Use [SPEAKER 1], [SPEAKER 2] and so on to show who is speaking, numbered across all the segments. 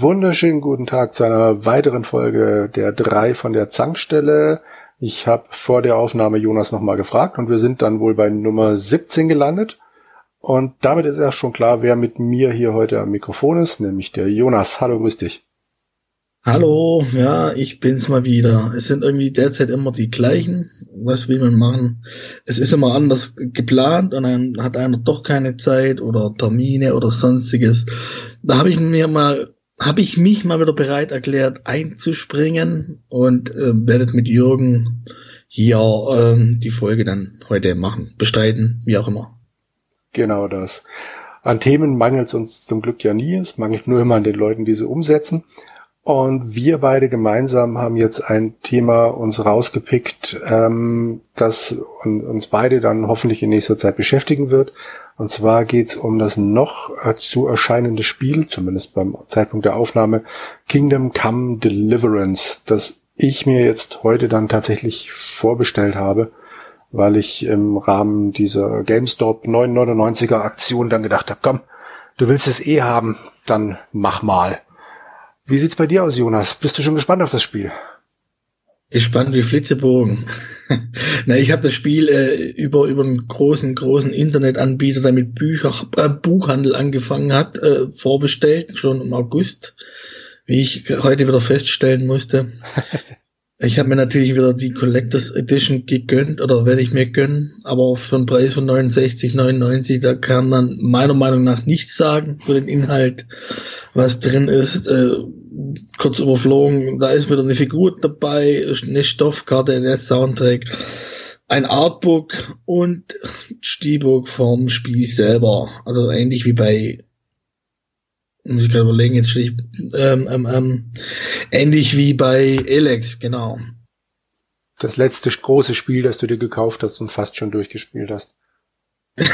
[SPEAKER 1] wunderschönen guten Tag zu einer weiteren Folge der drei von der Zankstelle. Ich habe vor der Aufnahme Jonas nochmal gefragt und wir sind dann wohl bei Nummer 17 gelandet. Und damit ist erst schon klar, wer mit mir hier heute am Mikrofon ist, nämlich der Jonas. Hallo, grüß dich.
[SPEAKER 2] Hallo, ja, ich bin's mal wieder. Es sind irgendwie derzeit immer die gleichen. Was will man machen? Es ist immer anders geplant und dann hat einer doch keine Zeit oder Termine oder sonstiges. Da habe ich mir mal, habe ich mich mal wieder bereit erklärt, einzuspringen und äh, werde jetzt mit Jürgen hier ähm, die Folge dann heute machen, bestreiten, wie auch immer.
[SPEAKER 1] Genau das. An Themen mangelt es uns zum Glück ja nie. Es mangelt nur immer an den Leuten, die sie umsetzen. Und wir beide gemeinsam haben jetzt ein Thema uns rausgepickt, ähm, das uns beide dann hoffentlich in nächster Zeit beschäftigen wird. Und zwar geht's um das noch äh, zu erscheinende Spiel, zumindest beim Zeitpunkt der Aufnahme, Kingdom Come Deliverance, das ich mir jetzt heute dann tatsächlich vorbestellt habe, weil ich im Rahmen dieser GameStop 999er Aktion dann gedacht habe, komm, du willst es eh haben, dann mach mal. Wie sieht's bei dir aus, Jonas? Bist du schon gespannt auf das Spiel?
[SPEAKER 2] Gespannt wie Flitzebogen. Na, ich habe das Spiel äh, über über einen großen großen Internetanbieter, der mit Bücher äh, Buchhandel angefangen hat, äh, vorbestellt schon im August, wie ich heute wieder feststellen musste. Ich habe mir natürlich wieder die Collectors Edition gegönnt oder werde ich mir gönnen, aber für einen Preis von 69,99, da kann man meiner Meinung nach nichts sagen für den Inhalt, was drin ist. Äh, kurz überflogen, da ist wieder eine Figur dabei, eine Stoffkarte, der Soundtrack, ein Artbook und Steelbook vom Spiel selber. Also ähnlich wie bei muss ich gerade überlegen, jetzt stehe ich, ähm, ähm, ähm, ähnlich wie bei Elex, genau.
[SPEAKER 1] Das letzte große Spiel, das du dir gekauft hast und fast schon durchgespielt hast.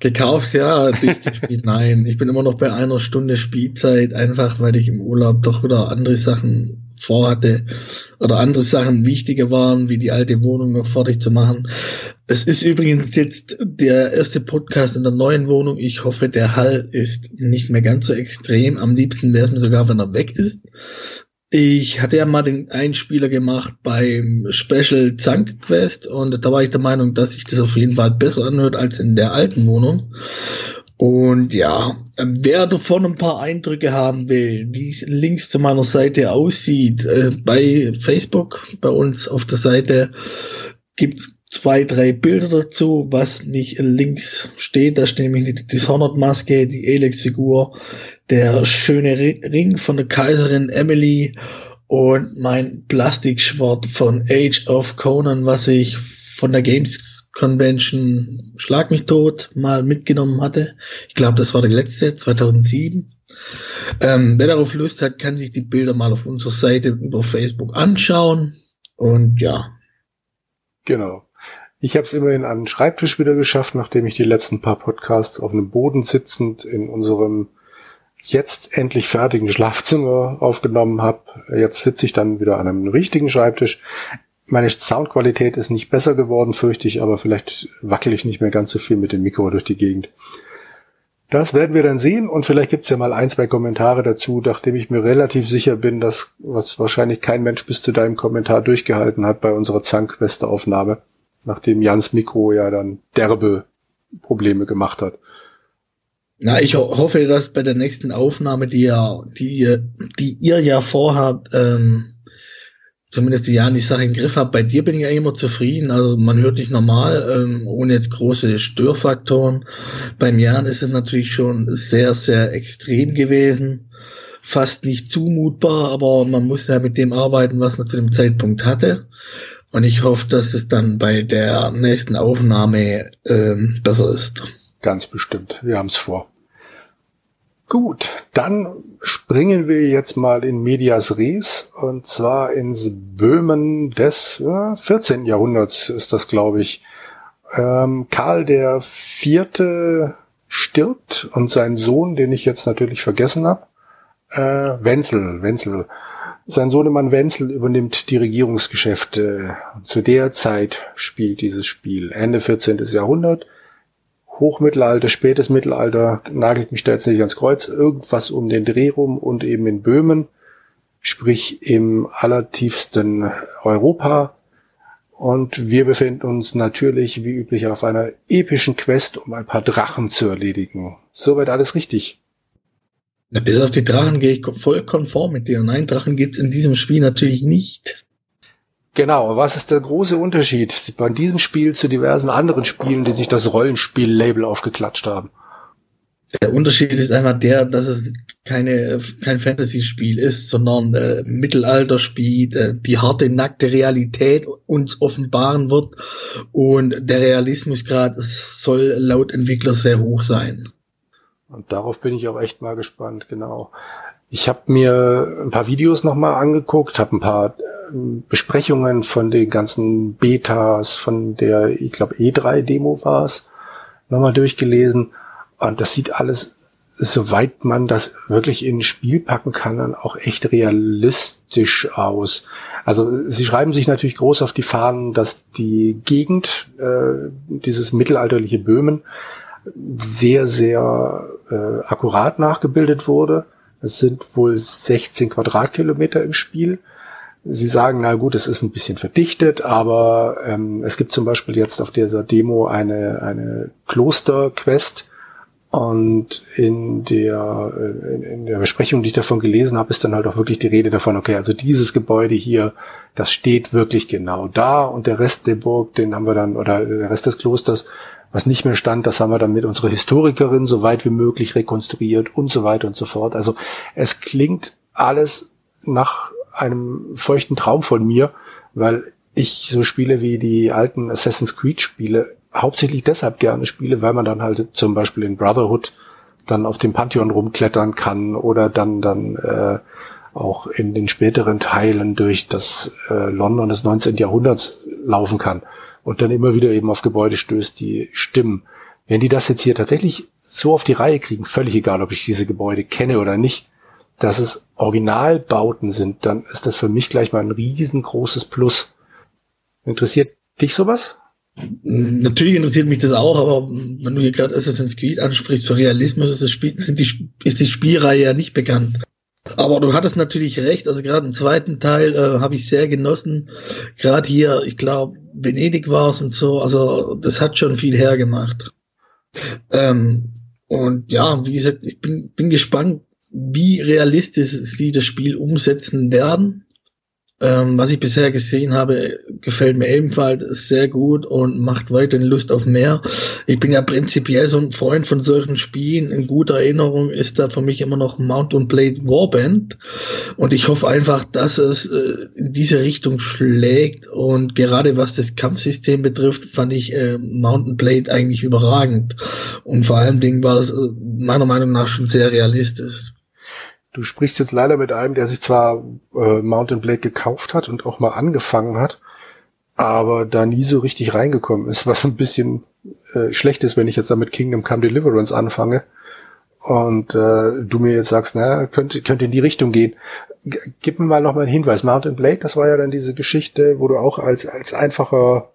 [SPEAKER 2] gekauft, ja, durchgespielt, nein. Ich bin immer noch bei einer Stunde Spielzeit, einfach weil ich im Urlaub doch wieder andere Sachen vorhatte oder andere Sachen wichtiger waren, wie die alte Wohnung noch fertig zu machen. Es ist übrigens jetzt der erste Podcast in der neuen Wohnung. Ich hoffe, der Hall ist nicht mehr ganz so extrem. Am liebsten wäre es mir sogar, wenn er weg ist. Ich hatte ja mal den Einspieler gemacht beim Special Zank Quest und da war ich der Meinung, dass sich das auf jeden Fall besser anhört als in der alten Wohnung. Und ja, wer davon ein paar Eindrücke haben will, wie es links zu meiner Seite aussieht, äh, bei Facebook, bei uns auf der Seite, gibt's zwei, drei Bilder dazu, was nicht links steht. Da steht nämlich die Dishonored-Maske, die Elex-Figur, der schöne Ring von der Kaiserin Emily und mein Plastikschwert von Age of Conan, was ich von der Games Convention Schlag mich tot mal mitgenommen hatte. Ich glaube, das war der letzte, 2007. Ähm, wer darauf Lust hat, kann sich die Bilder mal auf unserer Seite über Facebook anschauen. Und ja.
[SPEAKER 1] Genau. Ich habe es immerhin an den Schreibtisch wieder geschafft, nachdem ich die letzten paar Podcasts auf einem Boden sitzend in unserem jetzt endlich fertigen Schlafzimmer aufgenommen habe. Jetzt sitze ich dann wieder an einem richtigen Schreibtisch meine Soundqualität ist nicht besser geworden, fürchte ich, aber vielleicht wackel ich nicht mehr ganz so viel mit dem Mikro durch die Gegend. Das werden wir dann sehen und vielleicht gibt's ja mal ein, zwei Kommentare dazu, nachdem ich mir relativ sicher bin, dass was wahrscheinlich kein Mensch bis zu deinem Kommentar durchgehalten hat bei unserer Zank-Weste-Aufnahme, nachdem Jans Mikro ja dann derbe Probleme gemacht hat.
[SPEAKER 2] Na, ich ho hoffe, dass bei der nächsten Aufnahme, die ja, die, die ihr ja vorhabt, ähm, zumindest die Jahren die Sache im Griff habe. Bei dir bin ich ja immer zufrieden. Also man hört dich normal, ähm, ohne jetzt große Störfaktoren. Beim Jan ist es natürlich schon sehr, sehr extrem gewesen. Fast nicht zumutbar, aber man muss ja mit dem arbeiten, was man zu dem Zeitpunkt hatte. Und ich hoffe, dass es dann bei der nächsten Aufnahme ähm, besser ist.
[SPEAKER 1] Ganz bestimmt. Wir haben es vor. Gut, dann springen wir jetzt mal in Medias Res und zwar ins Böhmen des äh, 14. Jahrhunderts ist das, glaube ich. Ähm, Karl der Vierte stirbt und sein Sohn, den ich jetzt natürlich vergessen habe, äh, Wenzel, Wenzel, sein Sohnemann Wenzel übernimmt die Regierungsgeschäfte. Zu der Zeit spielt dieses Spiel Ende 14. Jahrhundert. Hochmittelalter, spätes Mittelalter, nagelt mich da jetzt nicht ans Kreuz, irgendwas um den Dreh rum und eben in Böhmen, sprich im allertiefsten Europa. Und wir befinden uns natürlich wie üblich auf einer epischen Quest, um ein paar Drachen zu erledigen. Soweit alles richtig.
[SPEAKER 2] Na, bis auf die Drachen gehe ich voll konform mit dir. Nein, Drachen gibt's in diesem Spiel natürlich nicht.
[SPEAKER 1] Genau, was ist der große Unterschied bei diesem Spiel zu diversen anderen Spielen, die sich das Rollenspiel-Label aufgeklatscht haben?
[SPEAKER 2] Der Unterschied ist einfach der, dass es keine, kein Fantasy-Spiel ist, sondern äh, Mittelalter-Spiel, äh, die harte, nackte Realität uns offenbaren wird und der Realismusgrad soll laut Entwickler sehr hoch sein.
[SPEAKER 1] Und darauf bin ich auch echt mal gespannt, genau. Ich habe mir ein paar Videos nochmal angeguckt, habe ein paar ähm, Besprechungen von den ganzen Betas, von der, ich glaube, E3-Demo war es, nochmal durchgelesen. Und das sieht alles, soweit man das wirklich in ein Spiel packen kann, dann auch echt realistisch aus. Also sie schreiben sich natürlich groß auf die Fahnen, dass die Gegend, äh, dieses mittelalterliche Böhmen, sehr, sehr äh, akkurat nachgebildet wurde es sind wohl 16 Quadratkilometer im Spiel. Sie sagen, na gut, es ist ein bisschen verdichtet, aber ähm, es gibt zum Beispiel jetzt auf dieser Demo eine, eine Kloster-Quest und in der, äh, in, in der Besprechung, die ich davon gelesen habe, ist dann halt auch wirklich die Rede davon, okay, also dieses Gebäude hier, das steht wirklich genau da und der Rest der Burg, den haben wir dann, oder der Rest des Klosters, was nicht mehr stand, das haben wir dann mit unserer Historikerin so weit wie möglich rekonstruiert und so weiter und so fort. Also es klingt alles nach einem feuchten Traum von mir, weil ich so Spiele wie die alten Assassin's Creed Spiele hauptsächlich deshalb gerne spiele, weil man dann halt zum Beispiel in Brotherhood dann auf dem Pantheon rumklettern kann oder dann dann äh, auch in den späteren Teilen durch das äh, London des 19. Jahrhunderts laufen kann und dann immer wieder eben auf Gebäude stößt, die stimmen. Wenn die das jetzt hier tatsächlich so auf die Reihe kriegen, völlig egal, ob ich diese Gebäude kenne oder nicht, dass es Originalbauten sind, dann ist das für mich gleich mal ein riesengroßes Plus. Interessiert dich sowas?
[SPEAKER 2] Natürlich interessiert mich das auch, aber wenn du hier gerade Assassin's Creed ansprichst, für Realismus ist, das Spiel, sind die, ist die Spielreihe ja nicht bekannt. Aber du hattest natürlich recht, also gerade im zweiten Teil äh, habe ich sehr genossen. Gerade hier, ich glaube, Venedig war es und so, also das hat schon viel hergemacht. Ähm, und ja, wie gesagt, ich bin, bin gespannt, wie realistisch sie das Spiel umsetzen werden. Ähm, was ich bisher gesehen habe, gefällt mir ebenfalls sehr gut und macht weiterhin Lust auf mehr. Ich bin ja prinzipiell so ein Freund von solchen Spielen. In guter Erinnerung ist da für mich immer noch Mount and Blade Warband. Und ich hoffe einfach, dass es äh, in diese Richtung schlägt. Und gerade was das Kampfsystem betrifft, fand ich äh, Mountain Blade eigentlich überragend. Und vor allen Dingen war es äh, meiner Meinung nach schon sehr realistisch.
[SPEAKER 1] Du sprichst jetzt leider mit einem, der sich zwar äh, Mountain Blade gekauft hat und auch mal angefangen hat, aber da nie so richtig reingekommen ist, was ein bisschen äh, schlecht ist, wenn ich jetzt damit Kingdom Come Deliverance anfange und äh, du mir jetzt sagst, na, könnte, könnte in die Richtung gehen. G gib mir mal noch mal einen Hinweis. Mountain Blade, das war ja dann diese Geschichte, wo du auch als, als einfacher,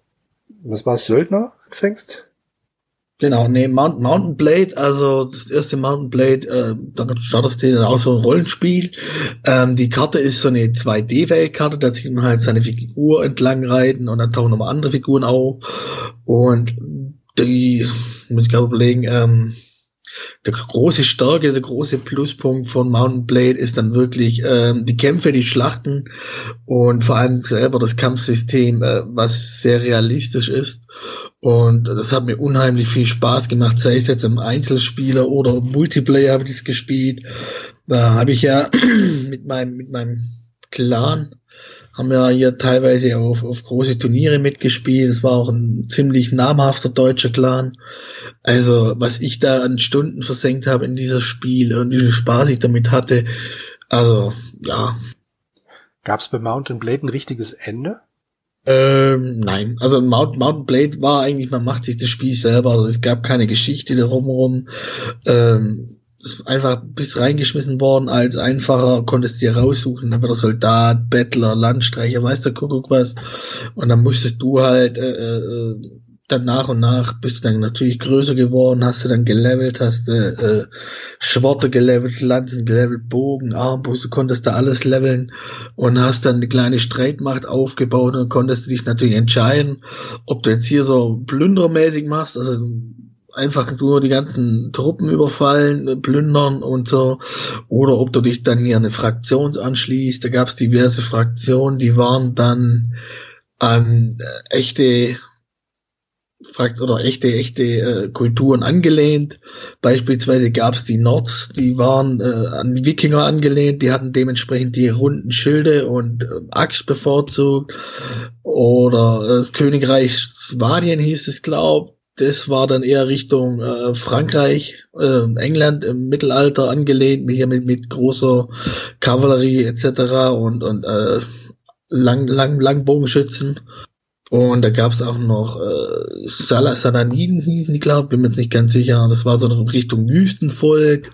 [SPEAKER 1] was war es, Söldner fängst?
[SPEAKER 2] Genau, nee, Mount, Mountain Blade, also das erste Mountain Blade, äh, da startest du auch so ein Rollenspiel. Ähm, die Karte ist so eine 2D-Weltkarte, da sieht man halt seine Figur entlang reiten und dann tauchen nochmal andere Figuren auf. Und die, muss ich gerade überlegen, ähm, der große Stärke, der große Pluspunkt von Mountain Blade ist dann wirklich ähm, die Kämpfe, die Schlachten und vor allem selber das Kampfsystem, äh, was sehr realistisch ist. Und das hat mir unheimlich viel Spaß gemacht, sei es jetzt im Einzelspieler oder Multiplayer habe ich das gespielt. Da habe ich ja mit meinem, mit meinem Clan haben ja hier teilweise auf, auf große Turniere mitgespielt. Es war auch ein ziemlich namhafter deutscher Clan. Also, was ich da an Stunden versenkt habe in dieses Spiel und wie viel Spaß ich damit hatte. Also, ja.
[SPEAKER 1] Gab es bei Mountain Blade ein richtiges Ende?
[SPEAKER 2] Ähm, nein, also Mount, Mountain Blade war eigentlich, man macht sich das Spiel selber, also es gab keine Geschichte darum rum. Ähm, einfach bis reingeschmissen worden als einfacher, konntest dir raussuchen, dann war der Soldat, Bettler, Landstreicher, weißt du, Kuckuck was. Und dann musstest du halt äh, äh, dann nach und nach bist du dann natürlich größer geworden, hast du dann gelevelt, hast du äh, Schworte gelevelt, Lanzen gelevelt, Bogen, Armbrust, du konntest da alles leveln und hast dann eine kleine Streitmacht aufgebaut und konntest du dich natürlich entscheiden, ob du jetzt hier so plündermäßig machst, also einfach nur die ganzen Truppen überfallen, plündern und so, oder ob du dich dann hier eine Fraktion anschließt. Da gab es diverse Fraktionen, die waren dann an äh, echte fragt oder echte echte äh, Kulturen angelehnt. Beispielsweise gab es die Nords, die waren äh, an die Wikinger angelehnt, die hatten dementsprechend die runden Schilde und äh, Axt bevorzugt. Oder äh, das Königreich Swadien hieß es, glaub. Das war dann eher Richtung äh, Frankreich, äh, England im Mittelalter angelehnt, hier mit, mit großer Kavallerie etc. und, und äh, Lang, Lang, Langbogenschützen. Und da gab es auch noch äh, Sal Salaniden, hießen die, glaube bin mir jetzt nicht ganz sicher. Das war so eine Richtung Wüstenvolk.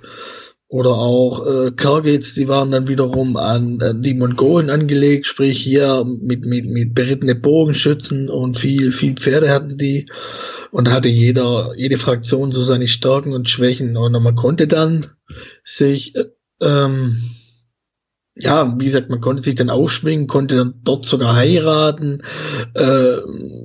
[SPEAKER 2] Oder auch äh, Kargets, die waren dann wiederum an, an die Mongolen angelegt, sprich hier mit, mit, mit berittene Bogenschützen und viel, viel Pferde hatten die. Und hatte jeder, jede Fraktion so seine Stärken und Schwächen. Und man konnte dann sich äh, ähm, ja, wie gesagt, man konnte sich dann aufschwingen, konnte dann dort sogar heiraten, äh,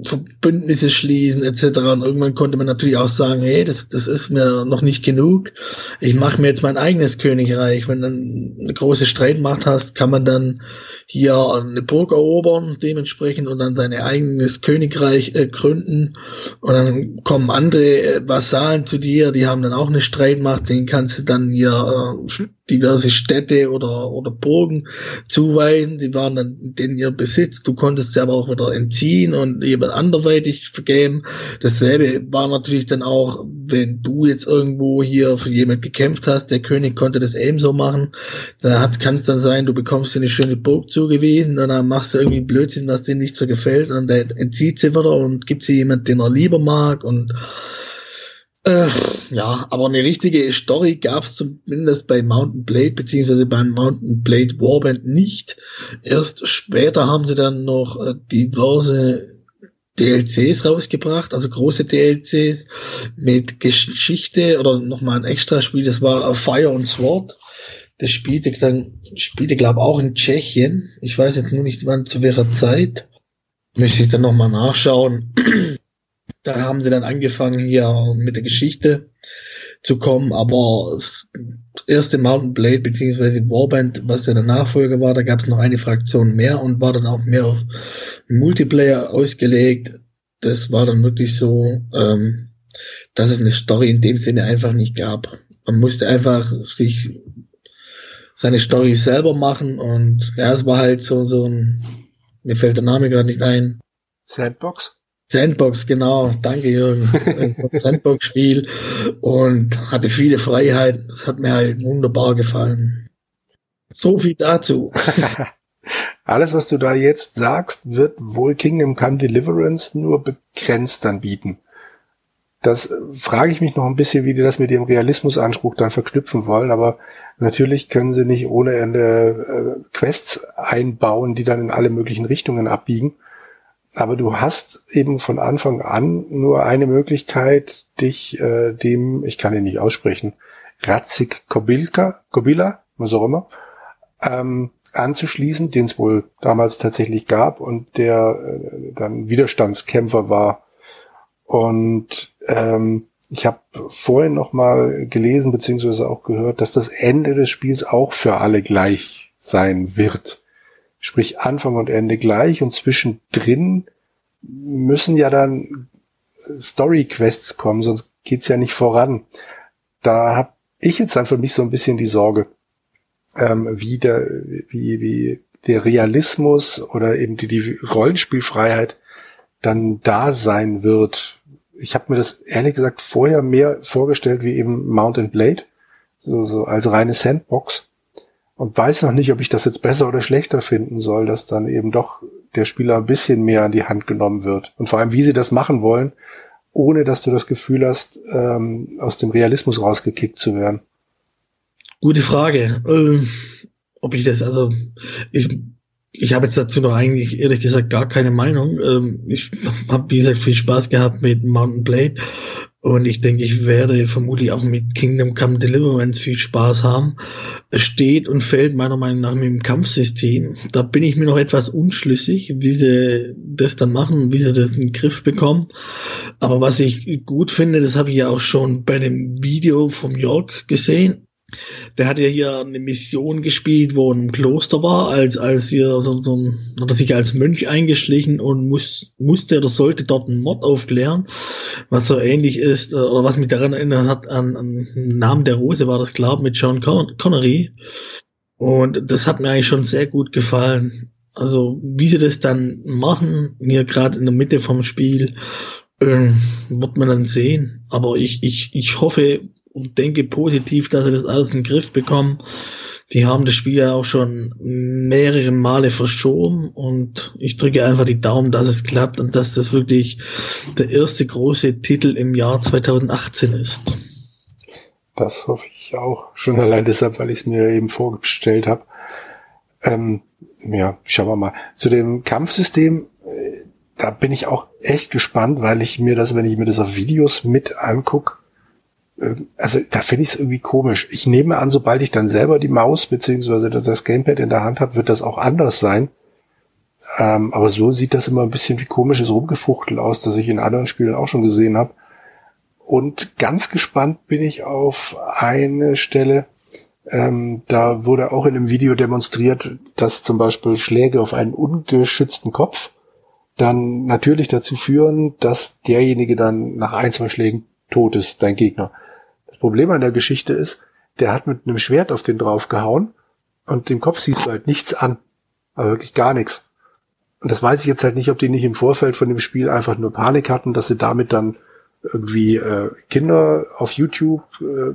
[SPEAKER 2] Verbündnisse schließen etc. Und irgendwann konnte man natürlich auch sagen, hey, das, das ist mir noch nicht genug. Ich mache mir jetzt mein eigenes Königreich. Wenn du eine große Streitmacht hast, kann man dann hier eine Burg erobern, dementsprechend und dann sein eigenes Königreich äh, gründen. Und dann kommen andere äh, Vasallen zu dir, die haben dann auch eine Streitmacht, denen kannst du dann hier äh, diverse Städte oder, oder Burgen zuweisen. Die waren dann in ihr Besitz. Du konntest sie aber auch wieder entziehen und jemand anderweitig vergeben. Dasselbe war natürlich dann auch, wenn du jetzt irgendwo hier für jemand gekämpft hast, der König konnte das ebenso machen. Da hat, kann es dann sein, du bekommst dir eine schöne Burg zugewiesen und dann machst du irgendwie Blödsinn, was dem nicht so gefällt und der entzieht sie wieder und gibt sie jemand, den er lieber mag und äh, ja, aber eine richtige Story gab es zumindest bei Mountain Blade beziehungsweise beim Mountain Blade Warband nicht. Erst später haben sie dann noch äh, diverse DLCs rausgebracht, also große DLCs mit Geschichte oder nochmal ein extra Spiel, das war Fire and Sword. Das spielte dann, spielte glaube auch in Tschechien. Ich weiß jetzt nur nicht wann, zu welcher Zeit. Müsste ich dann nochmal nachschauen. Da haben sie dann angefangen hier mit der Geschichte zu kommen, aber das erste Mountain Blade beziehungsweise Warband, was ja der Nachfolger war, da gab es noch eine Fraktion mehr und war dann auch mehr auf Multiplayer ausgelegt. Das war dann wirklich so, ähm, dass es eine Story in dem Sinne einfach nicht gab. Man musste einfach sich seine Story selber machen und ja, es war halt so, so ein, mir fällt der Name gerade nicht ein.
[SPEAKER 1] Sandbox?
[SPEAKER 2] Sandbox, genau. Danke, Jürgen. Sandbox-Spiel und hatte viele Freiheiten. Das hat mir halt wunderbar gefallen. So viel dazu.
[SPEAKER 1] Alles, was du da jetzt sagst, wird wohl Kingdom Come Deliverance nur begrenzt dann bieten. Das frage ich mich noch ein bisschen, wie die das mit dem Realismusanspruch dann verknüpfen wollen, aber natürlich können sie nicht ohne Ende äh, Quests einbauen, die dann in alle möglichen Richtungen abbiegen. Aber du hast eben von Anfang an nur eine Möglichkeit, dich äh, dem, ich kann ihn nicht aussprechen, Ratzig Kobilka, Kobila, was auch immer, ähm, anzuschließen, den es wohl damals tatsächlich gab und der äh, dann Widerstandskämpfer war. Und ähm, ich habe vorhin noch mal gelesen beziehungsweise auch gehört, dass das Ende des Spiels auch für alle gleich sein wird. Sprich Anfang und Ende gleich und zwischendrin müssen ja dann Story-Quests kommen, sonst geht's ja nicht voran. Da habe ich jetzt dann für mich so ein bisschen die Sorge, ähm, wie, der, wie, wie der Realismus oder eben die, die Rollenspielfreiheit dann da sein wird. Ich habe mir das ehrlich gesagt vorher mehr vorgestellt wie eben Mountain Blade, so, so als reine Sandbox und weiß noch nicht, ob ich das jetzt besser oder schlechter finden soll, dass dann eben doch der Spieler ein bisschen mehr an die Hand genommen wird. Und vor allem, wie sie das machen wollen, ohne dass du das Gefühl hast, ähm, aus dem Realismus rausgekickt zu werden.
[SPEAKER 2] Gute Frage. Ähm, ob ich das, also ich ich habe jetzt dazu noch eigentlich ehrlich gesagt gar keine Meinung. Ähm, ich habe, wie gesagt, viel Spaß gehabt mit Mountain Blade und ich denke, ich werde vermutlich auch mit Kingdom Come Deliverance viel Spaß haben. Es steht und fällt meiner Meinung nach mit dem Kampfsystem. Da bin ich mir noch etwas unschlüssig, wie sie das dann machen, wie sie das in den Griff bekommen. Aber was ich gut finde, das habe ich ja auch schon bei dem Video vom York gesehen. Der hat ja hier eine Mission gespielt, wo er im Kloster war, als, als hier so, so ein, hat er sich als Mönch eingeschlichen und muss, musste oder sollte dort einen Mord aufklären, was so ähnlich ist, äh, oder was mich daran erinnert hat, an, an Namen der Rose war das klar, mit Sean Con Connery. Und das hat mir eigentlich schon sehr gut gefallen. Also, wie sie das dann machen, hier gerade in der Mitte vom Spiel, äh, wird man dann sehen. Aber ich, ich, ich hoffe, und denke positiv, dass sie das alles in den Griff bekommen. Die haben das Spiel ja auch schon mehrere Male verschoben und ich drücke einfach die Daumen, dass es klappt und dass das wirklich der erste große Titel im Jahr 2018 ist.
[SPEAKER 1] Das hoffe ich auch. Schon allein deshalb, weil ich es mir eben vorgestellt habe. Ähm, ja, schauen wir mal. Zu dem Kampfsystem, äh, da bin ich auch echt gespannt, weil ich mir das, wenn ich mir das auf Videos mit angucke, also da finde ich es irgendwie komisch. Ich nehme an, sobald ich dann selber die Maus beziehungsweise das Gamepad in der Hand habe, wird das auch anders sein. Ähm, aber so sieht das immer ein bisschen wie komisches Rumgefuchtel aus, das ich in anderen Spielen auch schon gesehen habe. Und ganz gespannt bin ich auf eine Stelle, ähm, da wurde auch in einem Video demonstriert, dass zum Beispiel Schläge auf einen ungeschützten Kopf dann natürlich dazu führen, dass derjenige dann nach ein, zwei Schlägen tot ist, dein Gegner. Problem an der Geschichte ist, der hat mit einem Schwert auf den draufgehauen und dem Kopf siehst du halt nichts an. Aber wirklich gar nichts. Und das weiß ich jetzt halt nicht, ob die nicht im Vorfeld von dem Spiel einfach nur Panik hatten, dass sie damit dann irgendwie äh, Kinder auf YouTube äh,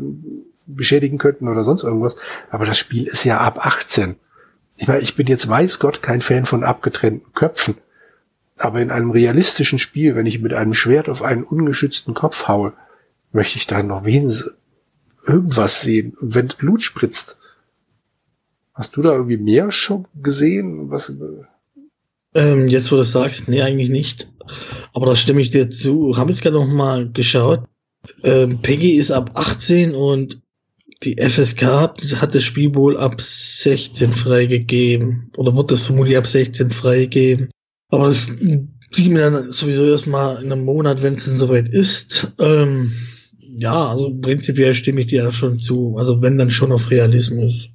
[SPEAKER 1] beschädigen könnten oder sonst irgendwas. Aber das Spiel ist ja ab 18. Ich meine, ich bin jetzt weiß Gott kein Fan von abgetrennten Köpfen. Aber in einem realistischen Spiel, wenn ich mit einem Schwert auf einen ungeschützten Kopf haue, möchte ich da noch wenigstens irgendwas sehen. Wenn Blut spritzt, hast du da irgendwie mehr schon gesehen? Was?
[SPEAKER 2] Ähm, jetzt, wo du sagst, nee, eigentlich nicht. Aber da stimme ich dir zu. Haben jetzt gerade noch mal geschaut. Ähm, Peggy ist ab 18 und die FSK hat das Spiel wohl ab 16 freigegeben. Oder wird das vermutlich ab 16 freigegeben. Aber das sieht mir dann sowieso erstmal in einem Monat, wenn es denn soweit ist. Ähm, ja, also prinzipiell stimme ich dir da schon zu. Also wenn dann schon auf Realismus.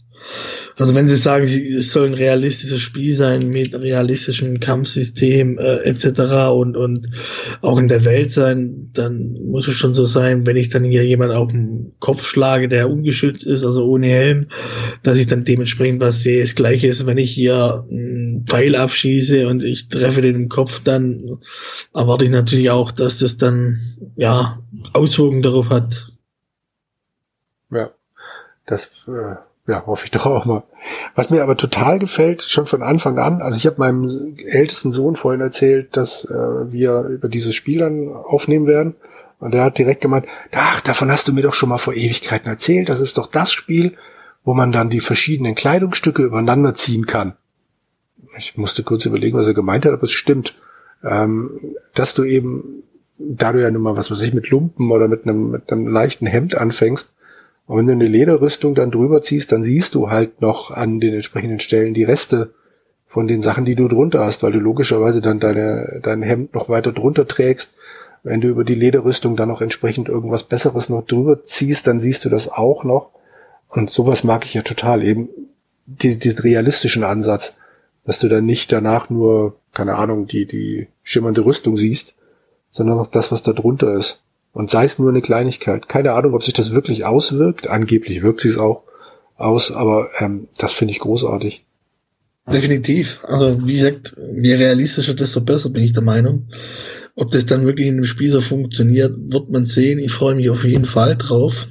[SPEAKER 2] Also wenn Sie sagen, es soll ein realistisches Spiel sein mit realistischem Kampfsystem äh, etc. und und auch in der Welt sein, dann muss es schon so sein, wenn ich dann hier jemand auf den Kopf schlage, der ungeschützt ist, also ohne Helm, dass ich dann dementsprechend was sehe. Das gleiche ist, wenn ich hier einen Pfeil abschieße und ich treffe den im Kopf, dann erwarte ich natürlich auch, dass das dann ja Auswirkungen darauf hat.
[SPEAKER 1] Ja, das äh ja, hoffe ich doch auch mal. Was mir aber total gefällt, schon von Anfang an, also ich habe meinem ältesten Sohn vorhin erzählt, dass äh, wir über dieses Spiel dann aufnehmen werden. Und er hat direkt gemeint, ach, davon hast du mir doch schon mal vor Ewigkeiten erzählt. Das ist doch das Spiel, wo man dann die verschiedenen Kleidungsstücke übereinander ziehen kann. Ich musste kurz überlegen, was er gemeint hat, aber es stimmt. Ähm, dass du eben, da du ja nun mal, was weiß ich, mit Lumpen oder mit einem, mit einem leichten Hemd anfängst, und wenn du eine Lederrüstung dann drüber ziehst, dann siehst du halt noch an den entsprechenden Stellen die Reste von den Sachen, die du drunter hast, weil du logischerweise dann deine, dein Hemd noch weiter drunter trägst. Wenn du über die Lederrüstung dann noch entsprechend irgendwas Besseres noch drüber ziehst, dann siehst du das auch noch. Und sowas mag ich ja total, eben die, diesen realistischen Ansatz, dass du dann nicht danach nur, keine Ahnung, die, die schimmernde Rüstung siehst, sondern auch das, was da drunter ist. Und sei es nur eine Kleinigkeit. Keine Ahnung, ob sich das wirklich auswirkt. Angeblich wirkt sich es auch aus, aber ähm, das finde ich großartig.
[SPEAKER 2] Definitiv. Also wie gesagt, je realistischer, desto besser bin ich der Meinung. Ob das dann wirklich in dem Spiel so funktioniert, wird man sehen. Ich freue mich auf jeden Fall drauf.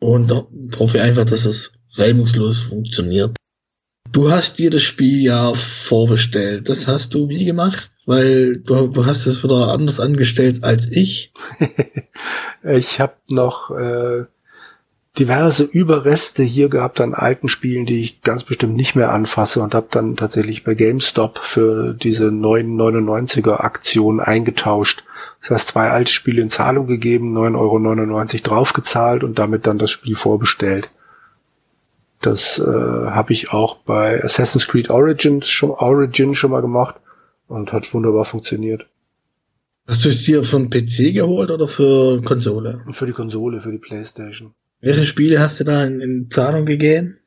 [SPEAKER 2] Und hoffe einfach, dass es reibungslos funktioniert. Du hast dir das Spiel ja vorbestellt. Das hast du wie gemacht? Weil du, du hast es wieder anders angestellt als ich.
[SPEAKER 1] ich habe noch äh, diverse Überreste hier gehabt an alten Spielen, die ich ganz bestimmt nicht mehr anfasse und habe dann tatsächlich bei GameStop für diese 9,99er Aktion eingetauscht. Das heißt, zwei alte Spiele in Zahlung gegeben, 9,99 Euro draufgezahlt und damit dann das Spiel vorbestellt. Das äh, habe ich auch bei Assassin's Creed Origins schon, Origin schon mal gemacht und hat wunderbar funktioniert.
[SPEAKER 2] Hast du es dir von PC geholt oder für Konsole?
[SPEAKER 1] Für die Konsole, für die Playstation.
[SPEAKER 2] Welche Spiele hast du da in, in Zahlung gegeben?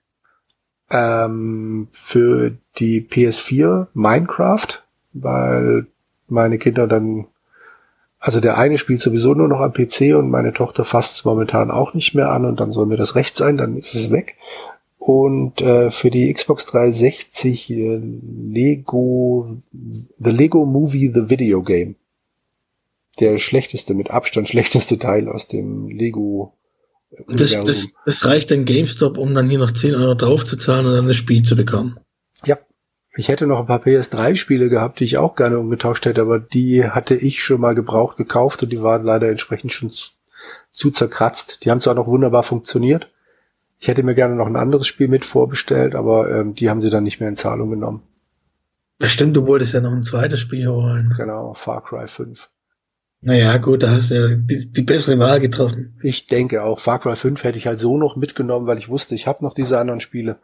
[SPEAKER 1] Ähm, für die PS4 Minecraft, weil meine Kinder dann, also der eine spielt sowieso nur noch am PC und meine Tochter fasst es momentan auch nicht mehr an und dann soll mir das recht sein, dann ist es weg. Und äh, für die Xbox 360 äh, Lego, The Lego Movie, The Video Game der schlechteste, mit Abstand schlechteste Teil aus dem Lego.
[SPEAKER 2] Das, das, das reicht dann GameStop, um dann hier noch 10 Euro draufzuzahlen und dann das Spiel zu bekommen.
[SPEAKER 1] Ja. Ich hätte noch ein paar PS3-Spiele gehabt, die ich auch gerne umgetauscht hätte, aber die hatte ich schon mal gebraucht gekauft und die waren leider entsprechend schon zu, zu zerkratzt. Die haben zwar noch wunderbar funktioniert. Ich hätte mir gerne noch ein anderes Spiel mit vorbestellt, aber ähm, die haben sie dann nicht mehr in Zahlung genommen.
[SPEAKER 2] Ja, stimmt, du wolltest ja noch ein zweites Spiel holen.
[SPEAKER 1] Genau, Far Cry 5.
[SPEAKER 2] Naja, gut, da hast du ja die, die, bessere Wahl getroffen.
[SPEAKER 1] Ich denke auch, Far Cry 5 hätte ich halt so noch mitgenommen, weil ich wusste, ich habe noch diese anderen Spiele.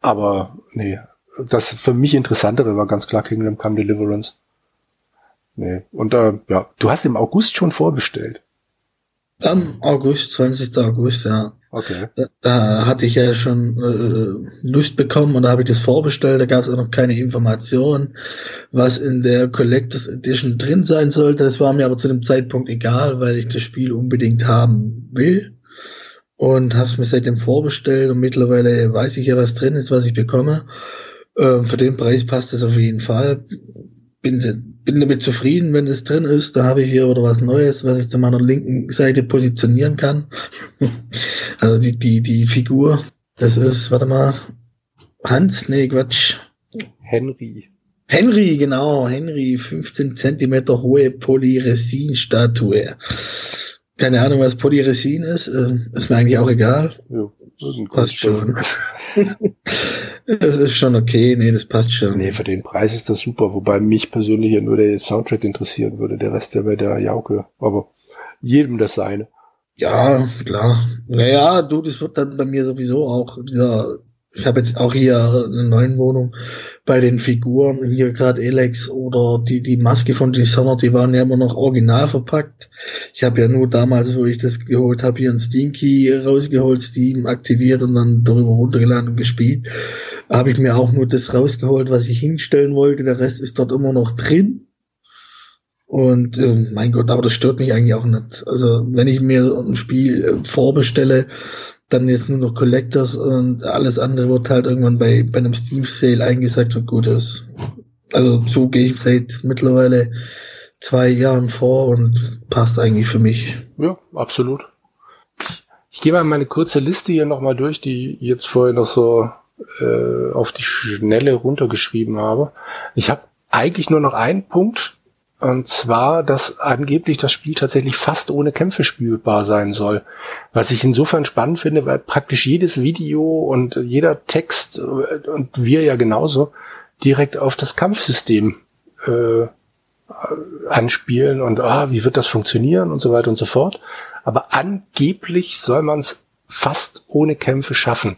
[SPEAKER 1] Aber nee, das für mich interessantere war ganz klar Kingdom Come Deliverance. Nee, und äh, ja, du hast im August schon vorbestellt.
[SPEAKER 2] Am August, 20. August, ja.
[SPEAKER 1] Okay.
[SPEAKER 2] Da, da hatte ich ja schon äh, Lust bekommen und da habe ich das vorbestellt. Da gab es auch noch keine Informationen, was in der Collectors Edition drin sein sollte. Das war mir aber zu dem Zeitpunkt egal, weil ich das Spiel unbedingt haben will. Und habe es mir seitdem vorbestellt und mittlerweile weiß ich ja, was drin ist, was ich bekomme. Äh, für den Preis passt es auf jeden Fall. Bin bin damit zufrieden, wenn es drin ist. Da habe ich hier oder was Neues, was ich zu meiner linken Seite positionieren kann. also die, die, die Figur, das ist, warte mal, Hans, nee, Quatsch.
[SPEAKER 1] Henry.
[SPEAKER 2] Henry, genau, Henry, 15 Zentimeter hohe Polyresin-Statue. Keine Ahnung, was Polyresin ist, äh, ist mir eigentlich auch egal. Ja, Passt schon. Das ist schon okay, nee, das passt schon.
[SPEAKER 1] Nee, für den Preis ist das super, wobei mich persönlich ja nur der Soundtrack interessieren würde, der Rest der wäre der Jauke, aber jedem das seine.
[SPEAKER 2] Ja, klar. Naja, du, das wird dann bei mir sowieso auch dieser ich habe jetzt auch hier eine neue Wohnung bei den Figuren, hier gerade Elex oder die, die Maske von Dishonored, die waren ja immer noch original verpackt. Ich habe ja nur damals, wo ich das geholt habe, hier ein Steam Key rausgeholt, Steam aktiviert und dann darüber runtergeladen und gespielt. Habe ich mir auch nur das rausgeholt, was ich hinstellen wollte. Der Rest ist dort immer noch drin. Und äh, mein Gott, aber das stört mich eigentlich auch nicht. Also wenn ich mir ein Spiel äh, vorbestelle, dann jetzt nur noch Collectors und alles andere wird halt irgendwann bei, bei einem Steam Sale eingesagt und gut ist. Also so gehe ich seit mittlerweile zwei Jahren vor und passt eigentlich für mich.
[SPEAKER 1] Ja, absolut. Ich gehe mal meine kurze Liste hier nochmal durch, die ich jetzt vorher noch so äh, auf die Schnelle runtergeschrieben habe. Ich habe eigentlich nur noch einen Punkt, und zwar, dass angeblich das Spiel tatsächlich fast ohne Kämpfe spielbar sein soll. Was ich insofern spannend finde, weil praktisch jedes Video und jeder Text äh, und wir ja genauso direkt auf das Kampfsystem äh, anspielen und ah, wie wird das funktionieren und so weiter und so fort. Aber angeblich soll man es fast ohne Kämpfe schaffen.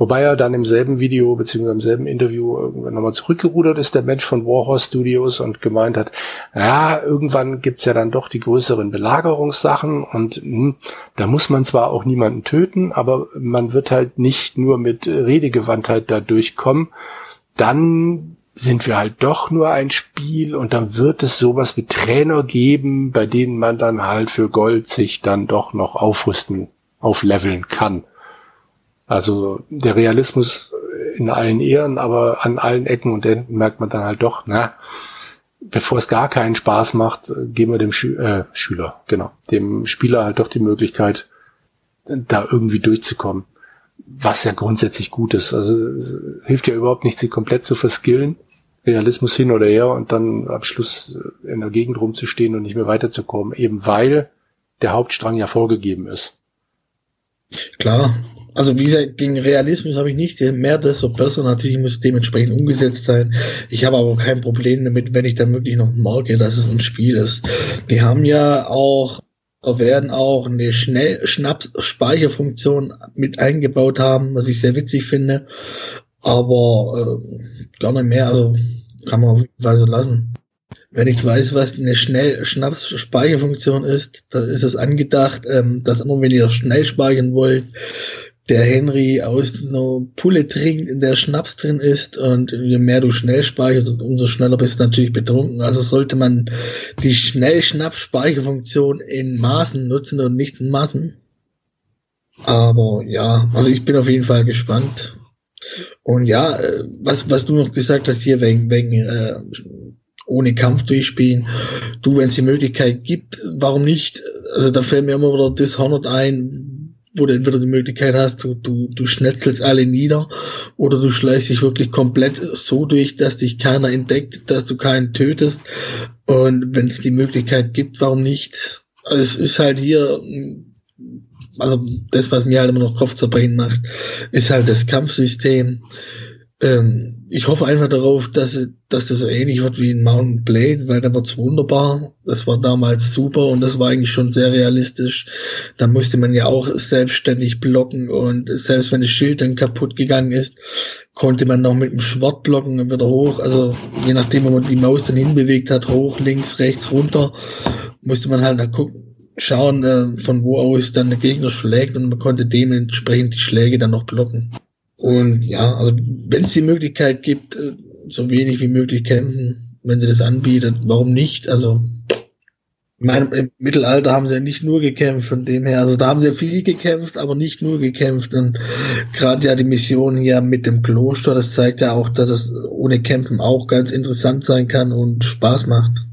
[SPEAKER 1] Wobei er dann im selben Video beziehungsweise im selben Interview irgendwann nochmal zurückgerudert ist, der Mensch von Warhorse Studios und gemeint hat, ja, irgendwann gibt's ja dann doch die größeren Belagerungssachen und hm, da muss man zwar auch niemanden töten, aber man wird halt nicht nur mit Redegewandtheit da durchkommen. Dann sind wir halt doch nur ein Spiel und dann wird es sowas wie Trainer geben, bei denen man dann halt für Gold sich dann doch noch aufrüsten, aufleveln kann. Also der Realismus in allen Ehren, aber an allen Ecken und Enden merkt man dann halt doch, na, bevor es gar keinen Spaß macht, geben wir dem Schü äh, Schüler, genau, dem Spieler halt doch die Möglichkeit, da irgendwie durchzukommen. Was ja grundsätzlich gut ist. Also hilft ja überhaupt nicht, sie komplett zu verskillen. Realismus hin oder her und dann am Schluss in der Gegend rumzustehen und nicht mehr weiterzukommen, eben weil der Hauptstrang ja vorgegeben ist.
[SPEAKER 2] Klar. Also wie gesagt, gegen Realismus habe ich nicht. Mehr desto besser. Natürlich muss dementsprechend umgesetzt sein. Ich habe aber kein Problem damit, wenn ich dann wirklich noch merke, dass es ein Spiel ist. Die haben ja auch werden auch eine schnell Schnaps-Speicherfunktion mit eingebaut haben, was ich sehr witzig finde. Aber äh, gar nicht mehr. Also kann man auf jeden Fall so lassen. Wenn ich weiß, was eine schnell Schnaps-Speicherfunktion ist, dann ist es angedacht, ähm, dass immer wenn ihr schnell speichern wollt, der Henry aus einer Pulle trinkt, in der Schnaps drin ist und je mehr du schnell speicherst, umso schneller bist du natürlich betrunken. Also sollte man die Schnell-Schnaps-Speicherfunktion in Maßen nutzen und nicht in Massen. Aber ja, also ich bin auf jeden Fall gespannt. Und ja, äh, was, was du noch gesagt hast hier wegen, wegen äh, ohne Kampf durchspielen. Du, wenn es die Möglichkeit gibt, warum nicht? Also da fällt mir immer wieder Dishonored ein, wo du entweder die Möglichkeit hast, du, du, du schnetzelst alle nieder oder du schleichst dich wirklich komplett so durch, dass dich keiner entdeckt, dass du keinen tötest. Und wenn es die Möglichkeit gibt, warum nicht? Also es ist halt hier, also das, was mir halt immer noch Kopfzerbrechen macht, ist halt das Kampfsystem. Ähm, ich hoffe einfach darauf, dass, dass das so ähnlich wird wie in Mount Blade, weil da wird's wunderbar. Das war damals super und das war eigentlich schon sehr realistisch. Da musste man ja auch selbstständig blocken und selbst wenn das Schild dann kaputt gegangen ist, konnte man noch mit dem Schwert blocken und wieder hoch. Also je nachdem, wo man die Maus dann hinbewegt hat, hoch, links, rechts, runter, musste man halt dann gucken, schauen, äh, von wo aus dann der Gegner schlägt und man konnte dementsprechend die Schläge dann noch blocken. Und ja, also wenn es die Möglichkeit gibt, äh, so wenig wie möglich kämpfen, wenn sie das anbietet, warum nicht? Also ich meine, im Mittelalter haben sie ja nicht nur gekämpft, von dem her, also da haben sie ja viel gekämpft, aber nicht nur gekämpft. Und gerade ja die Mission hier mit dem Kloster, das zeigt ja auch, dass es ohne Kämpfen auch ganz interessant sein kann und Spaß macht.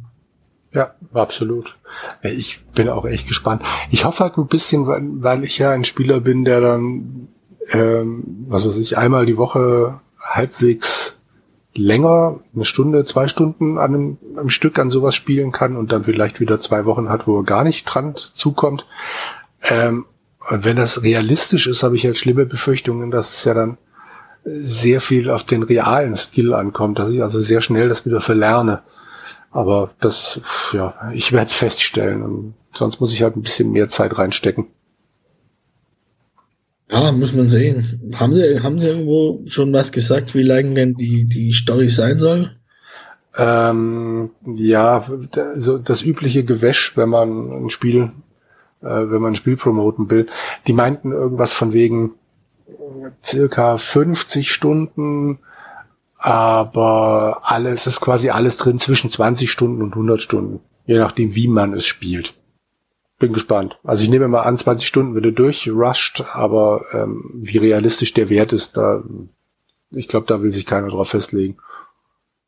[SPEAKER 1] Ja, absolut. Ich bin auch echt gespannt. Ich hoffe halt ein bisschen, weil ich ja ein Spieler bin, der dann ähm, was weiß ich, einmal die Woche halbwegs länger, eine Stunde, zwei Stunden an einem, einem Stück an sowas spielen kann und dann vielleicht wieder zwei Wochen hat, wo er gar nicht dran zukommt. Ähm, und wenn das realistisch ist, habe ich halt schlimme Befürchtungen, dass es ja dann sehr viel auf den realen Skill ankommt, dass ich also sehr schnell das wieder verlerne. Aber das, ja, ich werde es feststellen und sonst muss ich halt ein bisschen mehr Zeit reinstecken.
[SPEAKER 2] Ja, muss man sehen. Haben Sie, haben Sie irgendwo schon was gesagt, wie lang denn die, die Story sein soll?
[SPEAKER 1] Ähm, ja, so das übliche Gewäsch, wenn man ein Spiel, äh, wenn man ein Spiel promoten will. Die meinten irgendwas von wegen circa 50 Stunden, aber alles ist quasi alles drin zwischen 20 Stunden und 100 Stunden, je nachdem, wie man es spielt bin gespannt. Also ich nehme mal an, 20 Stunden würde durchrusht, aber ähm, wie realistisch der Wert ist, da ich glaube, da will sich keiner drauf festlegen.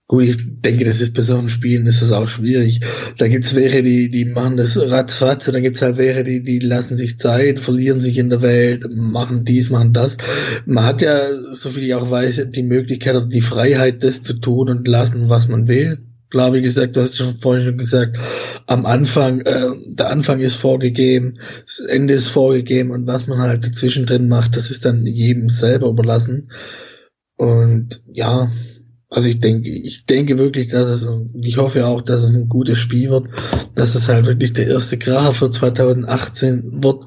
[SPEAKER 2] Gut, ich denke, das ist bei so einem Spielen ist das auch schwierig. Da gibt's welche, die, die machen das ratzfatz, und dann gibt's halt welche, die, die lassen sich Zeit, verlieren sich in der Welt, machen dies, machen das. Man hat ja, so viel ich auch weiß, die Möglichkeit oder die Freiheit, das zu tun und lassen, was man will. Klar, wie gesagt, du hast schon vorhin schon gesagt, am Anfang, äh, der Anfang ist vorgegeben, das Ende ist vorgegeben und was man halt dazwischen drin macht, das ist dann jedem selber überlassen. Und ja, also ich denke, ich denke wirklich, dass es, ich hoffe auch, dass es ein gutes Spiel wird, dass es halt wirklich der erste Kracher für 2018 wird.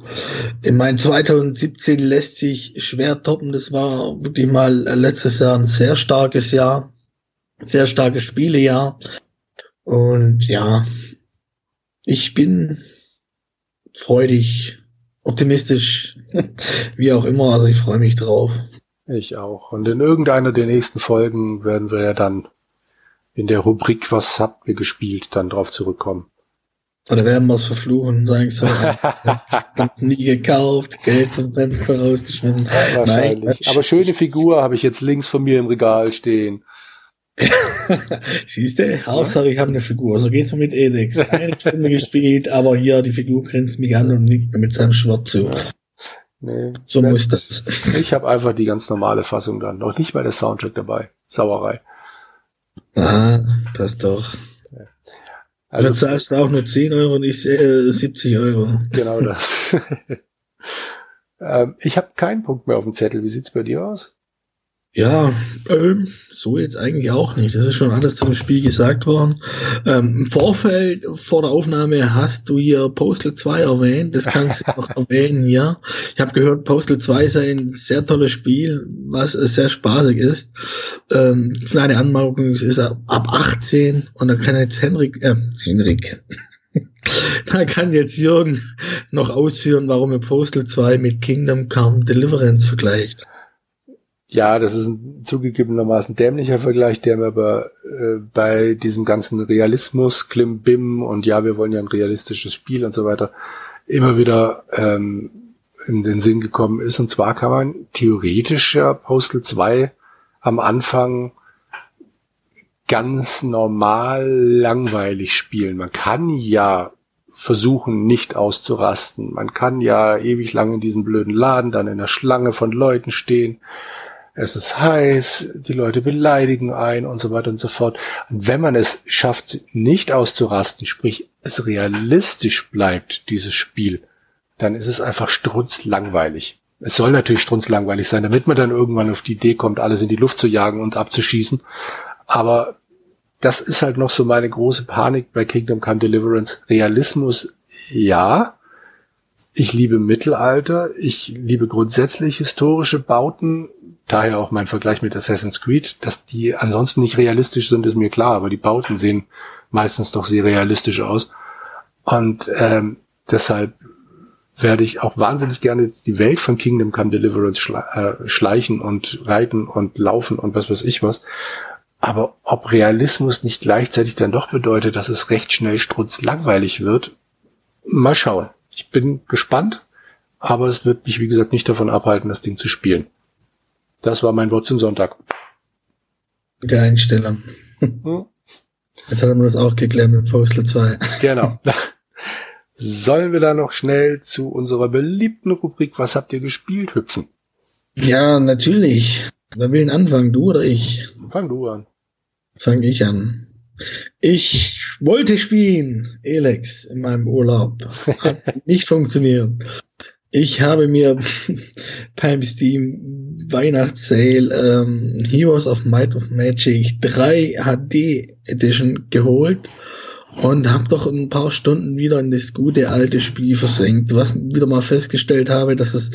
[SPEAKER 2] In meinem 2017 lässt sich schwer toppen. Das war wirklich mal letztes Jahr ein sehr starkes Jahr sehr starkes Spielejahr. Und ja, ich bin freudig, optimistisch, wie auch immer. Also ich freue mich drauf.
[SPEAKER 1] Ich auch. Und in irgendeiner der nächsten Folgen werden wir ja dann in der Rubrik Was habt ihr gespielt dann drauf zurückkommen.
[SPEAKER 2] Oder werden wir es verfluchen, sagen so, das nie gekauft, Geld zum Fenster rausgeschmissen.
[SPEAKER 1] Ja, wahrscheinlich. Nein, Aber schöne Figur habe ich jetzt links von mir im Regal stehen.
[SPEAKER 2] Siehst du, Hauptsache ich habe eine Figur. So geht's mir mit Elix. Eine Stunde gespielt, aber hier die Figur grinst mich an und liegt mir mit seinem Schwert zu.
[SPEAKER 1] Nee, so muss das. Ich habe einfach die ganz normale Fassung dann. Noch nicht mal der Soundtrack dabei. Sauerei.
[SPEAKER 2] Ah, passt doch. Also du zahlst auch nur 10 Euro und ich äh, 70 Euro.
[SPEAKER 1] Genau das. Ähm, ich habe keinen Punkt mehr auf dem Zettel. Wie sieht's bei dir aus?
[SPEAKER 2] Ja, ähm, so jetzt eigentlich auch nicht. Das ist schon alles zum Spiel gesagt worden. Ähm, Im Vorfeld vor der Aufnahme hast du hier Postal 2 erwähnt. Das kannst du noch erwähnen, ja. Ich habe gehört, Postal 2 sei ein sehr tolles Spiel, was sehr spaßig ist. Ähm, kleine Anmerkung, es ist ab 18 und da kann jetzt Henrik, äh, Henrik, da kann jetzt Jürgen noch ausführen, warum er Postal 2 mit Kingdom Come Deliverance vergleicht.
[SPEAKER 1] Ja, das ist ein zugegebenermaßen dämlicher Vergleich, der mir aber äh, bei diesem ganzen Realismus, Klimbim und ja, wir wollen ja ein realistisches Spiel und so weiter, immer wieder ähm, in den Sinn gekommen ist. Und zwar kann man theoretisch ja Postal 2 am Anfang ganz normal langweilig spielen. Man kann ja versuchen, nicht auszurasten. Man kann ja ewig lang in diesem blöden Laden dann in der Schlange von Leuten stehen es ist heiß, die Leute beleidigen ein und so weiter und so fort. Und wenn man es schafft, nicht auszurasten, sprich es realistisch bleibt, dieses Spiel, dann ist es einfach strunzlangweilig. Es soll natürlich strunzlangweilig sein, damit man dann irgendwann auf die Idee kommt, alles in die Luft zu jagen und abzuschießen. Aber das ist halt noch so meine große Panik bei Kingdom Come Deliverance. Realismus, ja. Ich liebe Mittelalter. Ich liebe grundsätzlich historische Bauten daher auch mein Vergleich mit Assassin's Creed, dass die ansonsten nicht realistisch sind, ist mir klar, aber die Bauten sehen meistens doch sehr realistisch aus. Und ähm, deshalb werde ich auch wahnsinnig gerne die Welt von Kingdom Come Deliverance schle äh, schleichen und reiten und laufen und was weiß ich was. Aber ob Realismus nicht gleichzeitig dann doch bedeutet, dass es recht schnell strutz langweilig wird, mal schauen. Ich bin gespannt, aber es wird mich, wie gesagt, nicht davon abhalten, das Ding zu spielen. Das war mein Wort zum Sonntag.
[SPEAKER 2] Gute Einstellung. Hm? Jetzt haben wir das auch geklärt mit Postal 2.
[SPEAKER 1] Genau. Sollen wir da noch schnell zu unserer beliebten Rubrik Was habt ihr gespielt hüpfen?
[SPEAKER 2] Ja, natürlich. Wer will anfangen, du oder ich?
[SPEAKER 1] Fang du an.
[SPEAKER 2] Fang ich an. Ich wollte spielen, Elex, in meinem Urlaub. Hat nicht funktioniert. Ich habe mir beim Steam Weihnachtssale ähm, Heroes of Might of Magic 3 HD Edition geholt und habe doch ein paar Stunden wieder in das gute alte Spiel versenkt, was wieder mal festgestellt habe, dass es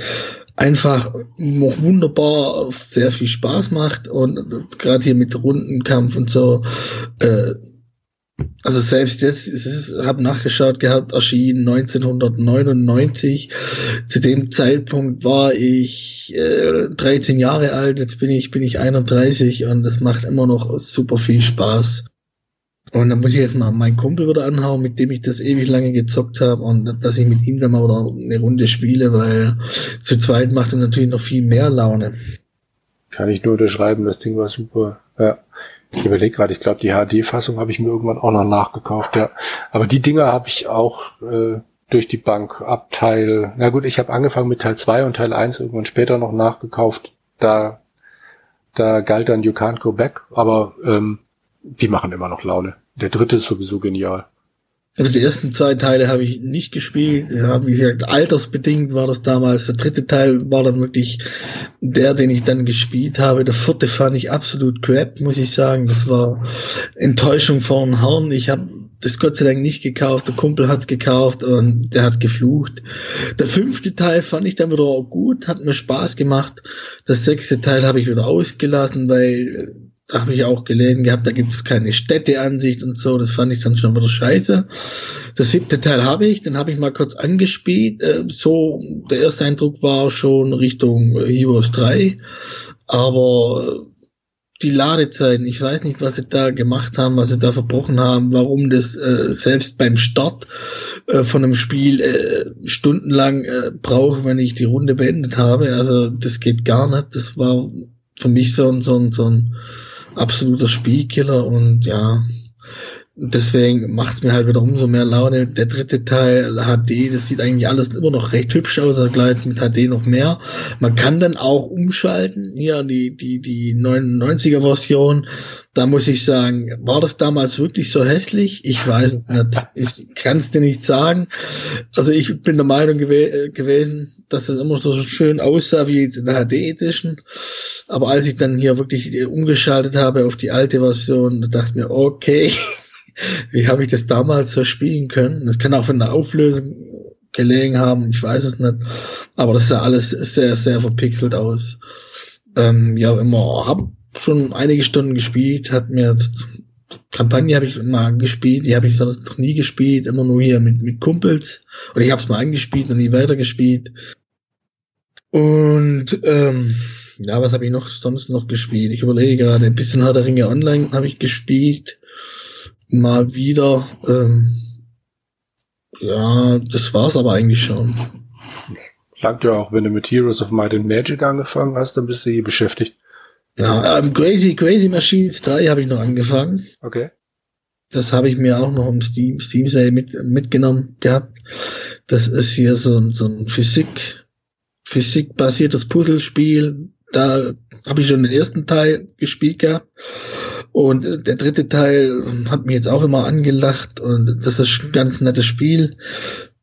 [SPEAKER 2] einfach noch wunderbar sehr viel Spaß macht und gerade hier mit Rundenkampf und so äh, also selbst jetzt, ich habe nachgeschaut gehabt, erschien 1999. Zu dem Zeitpunkt war ich äh, 13 Jahre alt, jetzt bin ich, bin ich 31 und es macht immer noch super viel Spaß. Und dann muss ich jetzt mal meinen Kumpel wieder anhauen, mit dem ich das ewig lange gezockt habe und dass ich mit ihm dann mal wieder eine Runde spiele, weil zu zweit macht er natürlich noch viel mehr Laune.
[SPEAKER 1] Kann ich nur unterschreiben, das Ding war super. Ja. Ich überlege gerade, ich glaube, die HD-Fassung habe ich mir irgendwann auch noch nachgekauft, ja. Aber die Dinger habe ich auch äh, durch die Bank ab Teil. Na gut, ich habe angefangen mit Teil 2 und Teil 1 irgendwann später noch nachgekauft. Da, da galt dann You Can't Go Back, aber ähm, die machen immer noch Laune. Der dritte ist sowieso genial.
[SPEAKER 2] Also die ersten zwei Teile habe ich nicht gespielt. Ja, wie gesagt, altersbedingt war das damals. Der dritte Teil war dann wirklich der, den ich dann gespielt habe. Der vierte fand ich absolut crap, muss ich sagen. Das war Enttäuschung vor den Herrn. Ich habe das Gott sei Dank nicht gekauft. Der Kumpel hat's gekauft und der hat geflucht. Der fünfte Teil fand ich dann wieder gut, hat mir Spaß gemacht. Das sechste Teil habe ich wieder ausgelassen, weil da habe ich auch gelesen gehabt, da gibt es keine Städteansicht und so, das fand ich dann schon wieder scheiße. Der siebte Teil habe ich, den habe ich mal kurz angespielt. Äh, so, der erste Eindruck war schon Richtung Heroes 3, aber die Ladezeiten, ich weiß nicht, was sie da gemacht haben, was sie da verbrochen haben, warum das äh, selbst beim Start äh, von einem Spiel äh, stundenlang äh, brauche, wenn ich die Runde beendet habe. Also das geht gar nicht. Das war für mich so ein, so ein, so ein absoluter Spielkiller und ja, deswegen macht es mir halt wieder umso mehr Laune. Der dritte Teil HD, das sieht eigentlich alles immer noch recht hübsch aus, also klar jetzt mit HD noch mehr. Man kann dann auch umschalten, hier die, die, die 99er Version. Da muss ich sagen, war das damals wirklich so hässlich? Ich weiß es nicht. Ich kann es dir nicht sagen. Also ich bin der Meinung gew äh, gewesen, dass das immer so schön aussah wie jetzt in der HD Edition. Aber als ich dann hier wirklich umgeschaltet habe auf die alte Version, da dachte ich mir, okay, wie habe ich das damals so spielen können? Das kann auch von der Auflösung gelegen haben, ich weiß es nicht. Aber das sah alles sehr, sehr verpixelt aus. Ähm, ja, immer, hab schon einige Stunden gespielt, hat mir Kampagne habe ich mal gespielt, die habe ich sonst noch nie gespielt, immer nur hier mit, mit Kumpels. Und ich habe es mal angespielt und nie weitergespielt. Und ähm, ja, was habe ich noch sonst noch gespielt? Ich überlege gerade, ein bisschen Herr der Ringe Online habe ich gespielt mal wieder. Ähm, ja, das war's aber eigentlich schon.
[SPEAKER 1] Langt ja auch, wenn du mit Heroes of Might and Magic angefangen hast, dann bist du hier beschäftigt.
[SPEAKER 2] Ja, ähm, Crazy, Crazy Machines 3 habe ich noch angefangen.
[SPEAKER 1] Okay.
[SPEAKER 2] Das habe ich mir auch noch im Steam, Steam Sale mit, mitgenommen gehabt. Das ist hier so, so ein Physik, Physik-basiertes Puzzlespiel. Da habe ich schon den ersten Teil gespielt gehabt. Und der dritte Teil hat mir jetzt auch immer angelacht und das ist ein ganz nettes Spiel.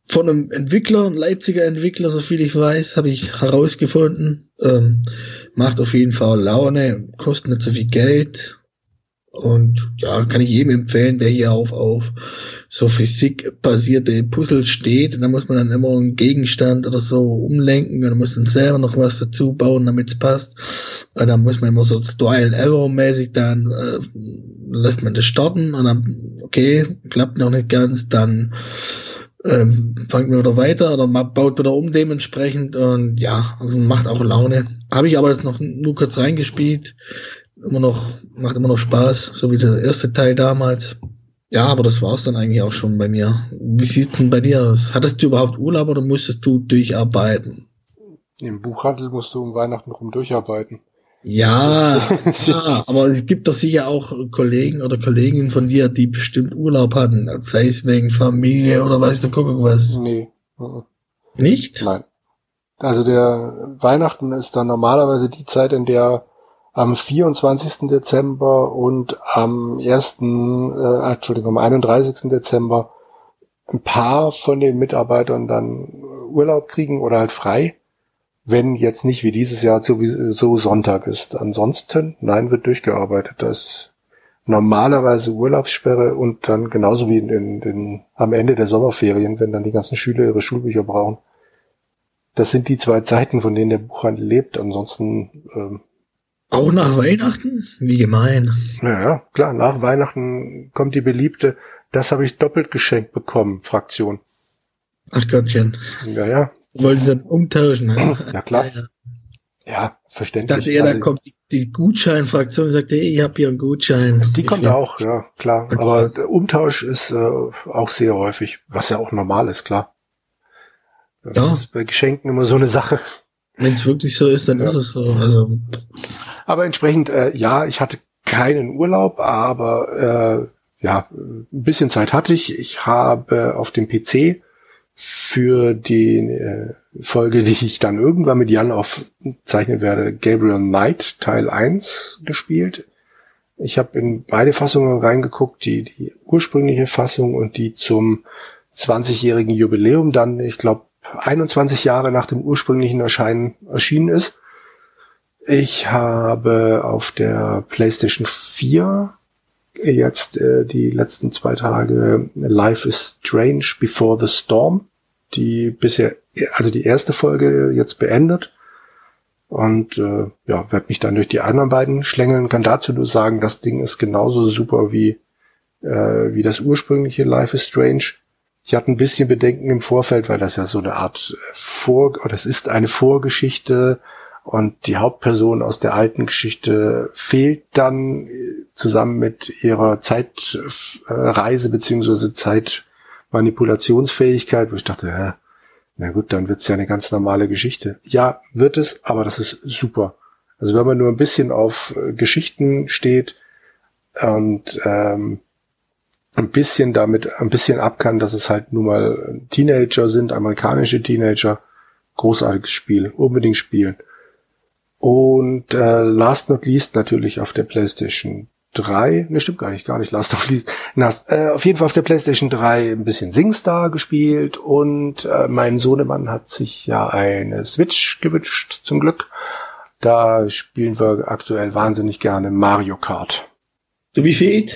[SPEAKER 2] Von einem Entwickler, ein Leipziger Entwickler, so viel ich weiß, habe ich herausgefunden. Ähm, macht auf jeden Fall Laune, kostet nicht so viel Geld und ja, kann ich jedem empfehlen, der hier auf, auf so physikbasierte Puzzle steht. Und da muss man dann immer einen Gegenstand oder so umlenken und dann muss man selber noch was dazu bauen, damit es passt. Und dann muss man immer so Trial Error mäßig dann äh, lässt man das starten und dann, okay, klappt noch nicht ganz, dann ähm, fangt man wieder weiter oder man baut wieder um dementsprechend und ja, also macht auch Laune. Habe ich aber jetzt noch nur kurz reingespielt immer noch, macht immer noch Spaß, so wie der erste Teil damals. Ja, aber das war's dann eigentlich auch schon bei mir. Wie sieht's denn bei dir aus? Hattest du überhaupt Urlaub oder musstest du durcharbeiten?
[SPEAKER 1] Im Buchhandel musst du um Weihnachten rum durcharbeiten.
[SPEAKER 2] Ja, ja, aber es gibt doch sicher auch Kollegen oder Kolleginnen von dir, die bestimmt Urlaub hatten, sei es wegen Familie oder weißt du, guck was.
[SPEAKER 1] Nee.
[SPEAKER 2] Nicht?
[SPEAKER 1] Nein. Also der Weihnachten ist dann normalerweise die Zeit, in der am 24. Dezember und am 1., äh, Entschuldigung, am 31. Dezember ein paar von den Mitarbeitern dann Urlaub kriegen oder halt frei, wenn jetzt nicht wie dieses Jahr sowieso Sonntag ist. Ansonsten, nein, wird durchgearbeitet. Das ist normalerweise Urlaubssperre und dann genauso wie in, in, in, am Ende der Sommerferien, wenn dann die ganzen Schüler ihre Schulbücher brauchen. Das sind die zwei Zeiten, von denen der Buchhandel lebt. Ansonsten ähm,
[SPEAKER 2] auch nach Weihnachten? Wie gemein.
[SPEAKER 1] Naja, klar, nach Weihnachten kommt die beliebte, das habe ich doppelt geschenkt bekommen, Fraktion.
[SPEAKER 2] Ach Gottchen.
[SPEAKER 1] Ja, ja.
[SPEAKER 2] Wollen sie dann umtauschen, ne?
[SPEAKER 1] Ja, klar. Ja, ja. ja verständlich.
[SPEAKER 2] Ich dachte eher, also, da kommt die, die Gutscheinfraktion und sagt, hey, ich habe hier einen Gutschein.
[SPEAKER 1] Die kommt auch, ja, klar. Okay. Aber der Umtausch ist äh, auch sehr häufig, was ja auch normal ist, klar. Das ja. ist bei Geschenken immer so eine Sache.
[SPEAKER 2] Wenn es wirklich so ist, dann ja. ist es so. Also
[SPEAKER 1] aber entsprechend, äh, ja, ich hatte keinen Urlaub, aber äh, ja, ein bisschen Zeit hatte ich. Ich habe auf dem PC für die äh, Folge, die ich dann irgendwann mit Jan aufzeichnen werde, Gabriel Knight Teil 1 gespielt. Ich habe in beide Fassungen reingeguckt, die, die ursprüngliche Fassung und die zum 20-jährigen Jubiläum dann, ich glaube, 21 Jahre nach dem ursprünglichen Erscheinen erschienen ist. Ich habe auf der PlayStation 4 jetzt äh, die letzten zwei Tage Life is Strange Before the Storm, die bisher, also die erste Folge jetzt beendet. Und äh, ja, werde mich dann durch die anderen beiden schlängeln. Kann dazu nur sagen, das Ding ist genauso super wie, äh, wie das ursprüngliche Life is Strange. Ich hatte ein bisschen Bedenken im Vorfeld, weil das ja so eine Art Vor, oder es ist eine Vorgeschichte und die Hauptperson aus der alten Geschichte fehlt dann äh, zusammen mit ihrer Zeitreise beziehungsweise Zeitmanipulationsfähigkeit, wo ich dachte, äh, na gut, dann wird's ja eine ganz normale Geschichte. Ja, wird es, aber das ist super. Also wenn man nur ein bisschen auf äh, Geschichten steht und ähm, ein bisschen damit, ein bisschen ab kann, dass es halt nun mal Teenager sind, amerikanische Teenager. Großartiges Spiel, unbedingt spielen. Und äh, last not least natürlich auf der PlayStation 3, ne stimmt gar nicht, gar nicht last not least, na, äh, auf jeden Fall auf der PlayStation 3 ein bisschen SingStar gespielt und äh, mein Sohnemann hat sich ja eine Switch gewünscht, zum Glück. Da spielen wir aktuell wahnsinnig gerne Mario Kart.
[SPEAKER 2] Du wie viel?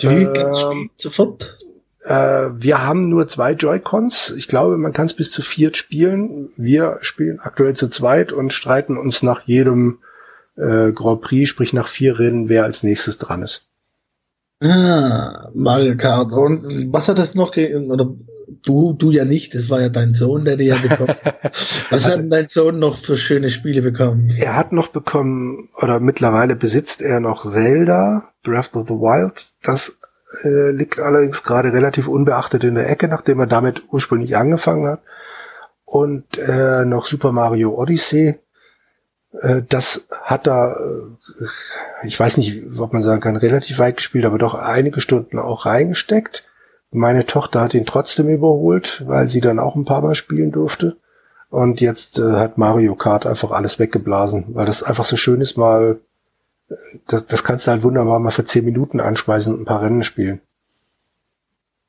[SPEAKER 2] Du wie ähm, sofort?
[SPEAKER 1] Äh, wir haben nur zwei Joy-Cons. Ich glaube, man kann es bis zu viert spielen. Wir spielen aktuell zu zweit und streiten uns nach jedem äh, Grand Prix, sprich nach vier Rennen, wer als nächstes dran ist.
[SPEAKER 2] Ah, Mario Kart. Und was hat das noch, oder du, du ja nicht, das war ja dein Sohn, der dir ja bekommen. Was also, hat dein Sohn noch für schöne Spiele bekommen?
[SPEAKER 1] Er hat noch bekommen, oder mittlerweile besitzt er noch Zelda, Breath of the Wild. Das äh, liegt allerdings gerade relativ unbeachtet in der Ecke, nachdem er damit ursprünglich angefangen hat. Und äh, noch Super Mario Odyssey. Äh, das hat er, äh, ich weiß nicht, ob man sagen kann, relativ weit gespielt, aber doch einige Stunden auch reingesteckt. Meine Tochter hat ihn trotzdem überholt, weil sie dann auch ein paar Mal spielen durfte. Und jetzt äh, hat Mario Kart einfach alles weggeblasen, weil das einfach so schön ist, mal das, das kannst du halt wunderbar mal für zehn Minuten anschmeißen und ein paar Rennen spielen.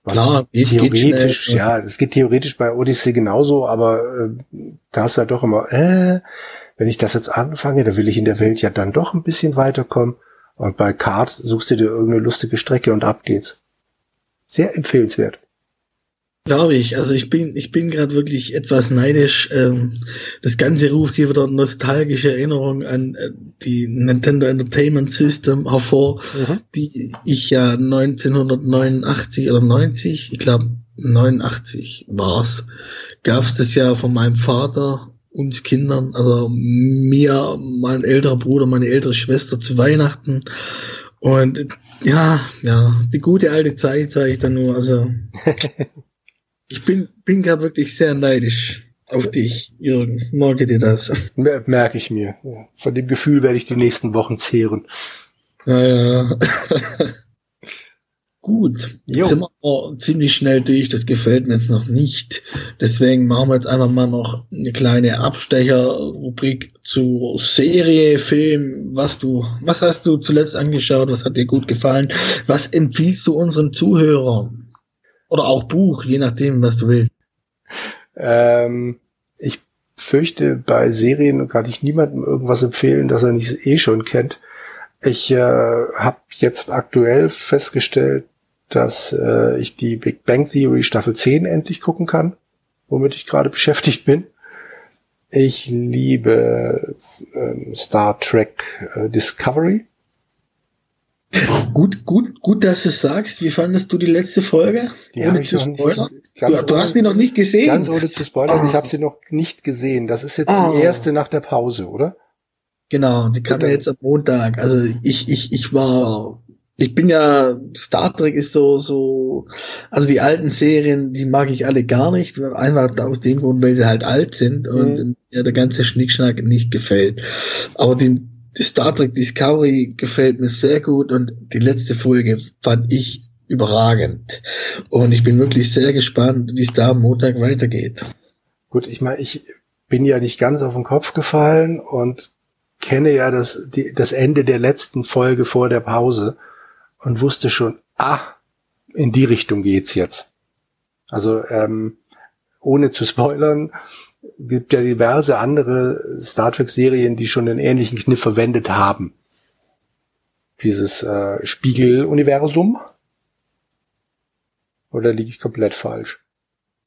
[SPEAKER 1] Was Klar, geht, theoretisch, geht ja, das geht theoretisch bei Odyssey genauso, aber äh, da hast du halt doch immer, äh, wenn ich das jetzt anfange, dann will ich in der Welt ja dann doch ein bisschen weiterkommen. Und bei Kart suchst du dir irgendeine lustige Strecke und ab geht's. Sehr empfehlenswert.
[SPEAKER 2] Glaube ich. Also ich bin, ich bin gerade wirklich etwas neidisch. Ähm, das Ganze ruft hier wieder nostalgische Erinnerungen an äh, die Nintendo Entertainment System hervor, mhm. die ich ja 1989 oder 90, ich glaube 89 war's, gab's das ja von meinem Vater uns Kindern, also mir, mein älterer Bruder, meine ältere Schwester zu Weihnachten. Und ja, ja, die gute alte Zeit sage ich dann nur. Also Ich bin, bin gerade wirklich sehr neidisch auf dich, Jürgen. Merke dir das.
[SPEAKER 1] Merke ich mir. Von dem Gefühl werde ich die nächsten Wochen zehren.
[SPEAKER 2] Ja, ja. Gut, jetzt jo. sind wir ziemlich schnell durch. Das gefällt mir noch nicht. Deswegen machen wir jetzt einfach mal noch eine kleine Abstecher-Rubrik zu Serie, Film. Was du, was hast du zuletzt angeschaut? Was hat dir gut gefallen? Was empfiehlst du unseren Zuhörern? Oder auch Buch, je nachdem, was du willst.
[SPEAKER 1] Ähm, ich fürchte, bei Serien kann ich niemandem irgendwas empfehlen, das er nicht eh schon kennt. Ich äh, habe jetzt aktuell festgestellt, dass äh, ich die Big Bang Theory Staffel 10 endlich gucken kann, womit ich gerade beschäftigt bin. Ich liebe äh, Star Trek äh, Discovery.
[SPEAKER 2] Gut, gut, gut, dass du es sagst. Wie fandest du die letzte Folge?
[SPEAKER 1] Die ohne zu spoilern?
[SPEAKER 2] Du, du, hast die noch nicht gesehen.
[SPEAKER 1] Ganz ohne zu spoilern, ich habe sie noch nicht gesehen. Das ist jetzt oh. die erste nach der Pause, oder?
[SPEAKER 2] Genau, die kam ja jetzt am Montag. Also ich, ich, ich war, ich bin ja, Star Trek ist so, so, also die alten Serien, die mag ich alle gar nicht, einfach aus dem Grund, weil sie halt alt sind und mhm. ja, der ganze Schnickschnack nicht gefällt. Aber den, die Star Trek Discovery gefällt mir sehr gut und die letzte Folge fand ich überragend. Und ich bin wirklich sehr gespannt, wie es da am Montag weitergeht.
[SPEAKER 1] Gut, ich meine, ich bin ja nicht ganz auf den Kopf gefallen und kenne ja das, die, das Ende der letzten Folge vor der Pause und wusste schon, ah, in die Richtung geht's jetzt. Also ähm, ohne zu spoilern, gibt ja diverse andere Star Trek Serien, die schon einen ähnlichen Kniff verwendet haben. Dieses äh, Spiegeluniversum. Oder liege ich komplett falsch?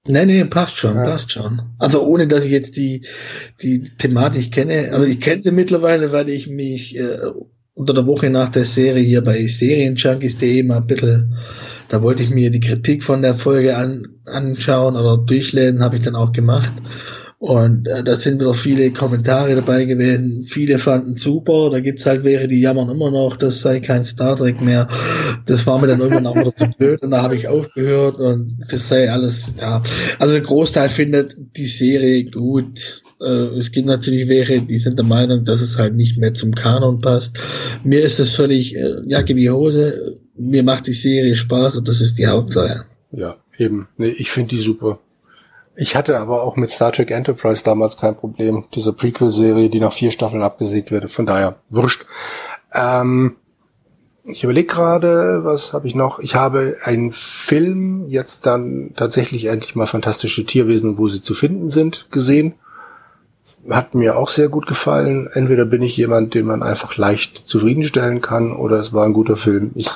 [SPEAKER 2] Nee, nee, passt schon, ja. passt schon. Also ohne, dass ich jetzt die, die Thematik kenne. Also ich kenne sie mittlerweile, weil ich mich äh, unter der Woche nach der Serie hier bei Serienjunkies.de mal ein bisschen, da wollte ich mir die Kritik von der Folge an, anschauen oder durchlesen, habe ich dann auch gemacht. Und äh, da sind wieder viele Kommentare dabei gewesen. Viele fanden super. Da gibt's halt welche, die jammern immer noch, das sei kein Star Trek mehr. Das war mir dann irgendwann auch wieder zu blöd und da habe ich aufgehört und das sei alles, ja. Also der Großteil findet die Serie gut. Äh, es gibt natürlich welche, die sind der Meinung, dass es halt nicht mehr zum Kanon passt. Mir ist das völlig äh, Jacke wie Hose. Mir macht die Serie Spaß und das ist die Hauptsache.
[SPEAKER 1] Ja, eben. Nee, ich finde die super. Ich hatte aber auch mit Star Trek Enterprise damals kein Problem. Diese Prequel-Serie, die nach vier Staffeln abgesägt wird. Von daher, wurscht. Ähm, ich überlege gerade, was habe ich noch? Ich habe einen Film jetzt dann tatsächlich endlich mal fantastische Tierwesen, wo sie zu finden sind, gesehen. Hat mir auch sehr gut gefallen. Entweder bin ich jemand, den man einfach leicht zufriedenstellen kann, oder es war ein guter Film. Ich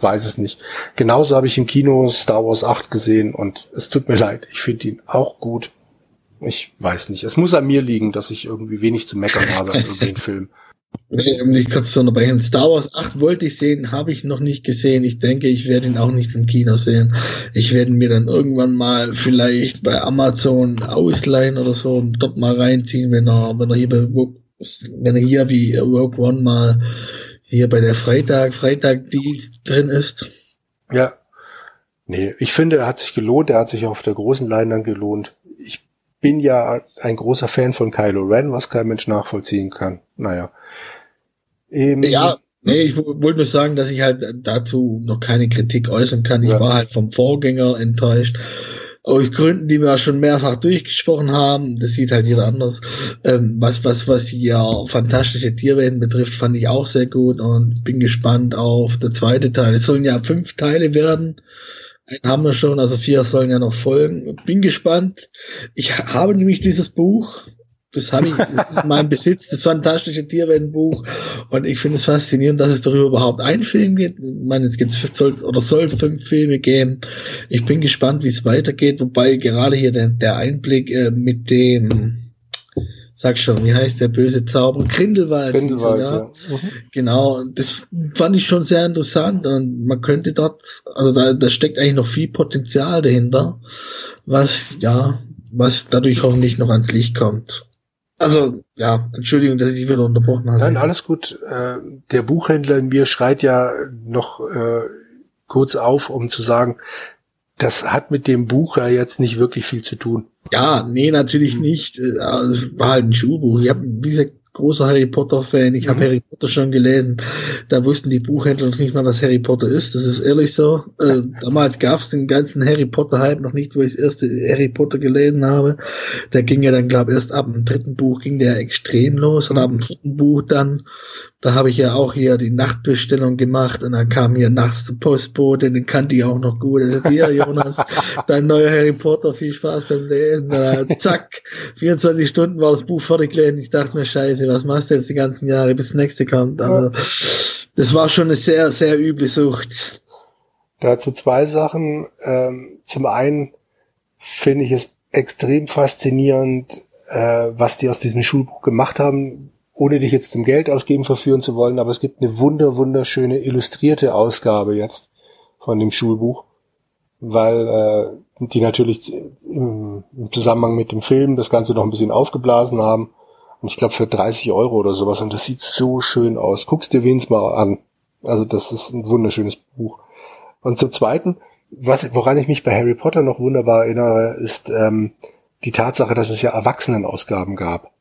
[SPEAKER 1] weiß es nicht. Genauso habe ich im Kino Star Wars 8 gesehen und es tut mir leid. Ich finde ihn auch gut. Ich weiß nicht. Es muss an mir liegen, dass ich irgendwie wenig zu meckern habe an irgendeinem Film.
[SPEAKER 2] Um dich kurz zu unterbrechen. Star Wars 8 wollte ich sehen, habe ich noch nicht gesehen. Ich denke, ich werde ihn auch nicht im Kino sehen. Ich werde mir dann irgendwann mal vielleicht bei Amazon ausleihen oder so und dort mal reinziehen, wenn er, wenn er hier bei, wenn er hier wie Rogue One mal hier bei der Freitag, Freitag-Dienst drin ist.
[SPEAKER 1] Ja. Nee, ich finde, er hat sich gelohnt, er hat sich auf der großen Leinwand gelohnt. Ich bin ja ein großer Fan von Kylo Ren, was kein Mensch nachvollziehen kann. Naja.
[SPEAKER 2] Ähm, ja, nee, ich wollte nur sagen, dass ich halt dazu noch keine Kritik äußern kann. Ich ja. war halt vom Vorgänger enttäuscht. Aus Gründen, die wir schon mehrfach durchgesprochen haben, das sieht halt jeder anders. Ähm, was, was, was hier fantastische Tierwesen betrifft, fand ich auch sehr gut und bin gespannt auf der zweite Teil. Es sollen ja fünf Teile werden. Haben wir schon, also vier sollen ja noch folgen. Bin gespannt. Ich habe nämlich dieses Buch, das habe ich, das ist mein Besitz, das fantastische Tierweltenbuch. Und ich finde es faszinierend, dass es darüber überhaupt einen Film gibt. Ich meine, es gibt soll, oder soll es fünf Filme geben. Ich bin gespannt, wie es weitergeht, wobei gerade hier der, der Einblick äh, mit dem, sag schon, wie heißt der böse Zauber? Grindelwald. Grindelwald, ja. ja. Mhm. Genau, das fand ich schon sehr interessant und man könnte dort, also da, da steckt eigentlich noch viel Potenzial dahinter, was, ja, was dadurch hoffentlich noch ans Licht kommt. Also, ja, Entschuldigung, dass ich dich wieder unterbrochen habe.
[SPEAKER 1] Nein, alles gut. Äh, der Buchhändler in mir schreit ja noch äh, kurz auf, um zu sagen, das hat mit dem Buch ja jetzt nicht wirklich viel zu tun.
[SPEAKER 2] Ja, nee, natürlich hm. nicht. Äh, es war halt ein Schulbuch. Ich habe, wie gesagt, großer Harry Potter-Fan. Ich mhm. habe Harry Potter schon gelesen. Da wussten die Buchhändler noch nicht mal, was Harry Potter ist. Das ist ehrlich so. Äh, damals gab es den ganzen Harry Potter-Hype noch nicht, wo ich das erste Harry Potter gelesen habe. Der ging ja dann, glaube ich, erst ab dem dritten Buch ging der extrem los und ab dem vierten Buch dann da habe ich ja auch hier die Nachtbestellung gemacht und dann kam hier nachts der Postbote, den kannte ich auch noch gut. Also hier, Jonas, dein neuer Harry Potter, viel Spaß beim Lesen. Dann, zack, 24 Stunden war das Buch fertig gelesen. Ich dachte mir, scheiße, was machst du jetzt die ganzen Jahre, bis das nächste kommt? Also, das war schon eine sehr, sehr üble Sucht.
[SPEAKER 1] Dazu zwei Sachen. Ähm, zum einen finde ich es extrem faszinierend, äh, was die aus diesem Schulbuch gemacht haben ohne dich jetzt zum Geld ausgeben verführen zu wollen, aber es gibt eine wunder, wunderschöne illustrierte Ausgabe jetzt von dem Schulbuch, weil äh, die natürlich im, im Zusammenhang mit dem Film das Ganze noch ein bisschen aufgeblasen haben. Und ich glaube für 30 Euro oder sowas. Und das sieht so schön aus. Guck's dir wenigstens mal an. Also das ist ein wunderschönes Buch. Und zum Zweiten, was, woran ich mich bei Harry Potter noch wunderbar erinnere, ist ähm, die Tatsache, dass es ja Erwachsenenausgaben gab.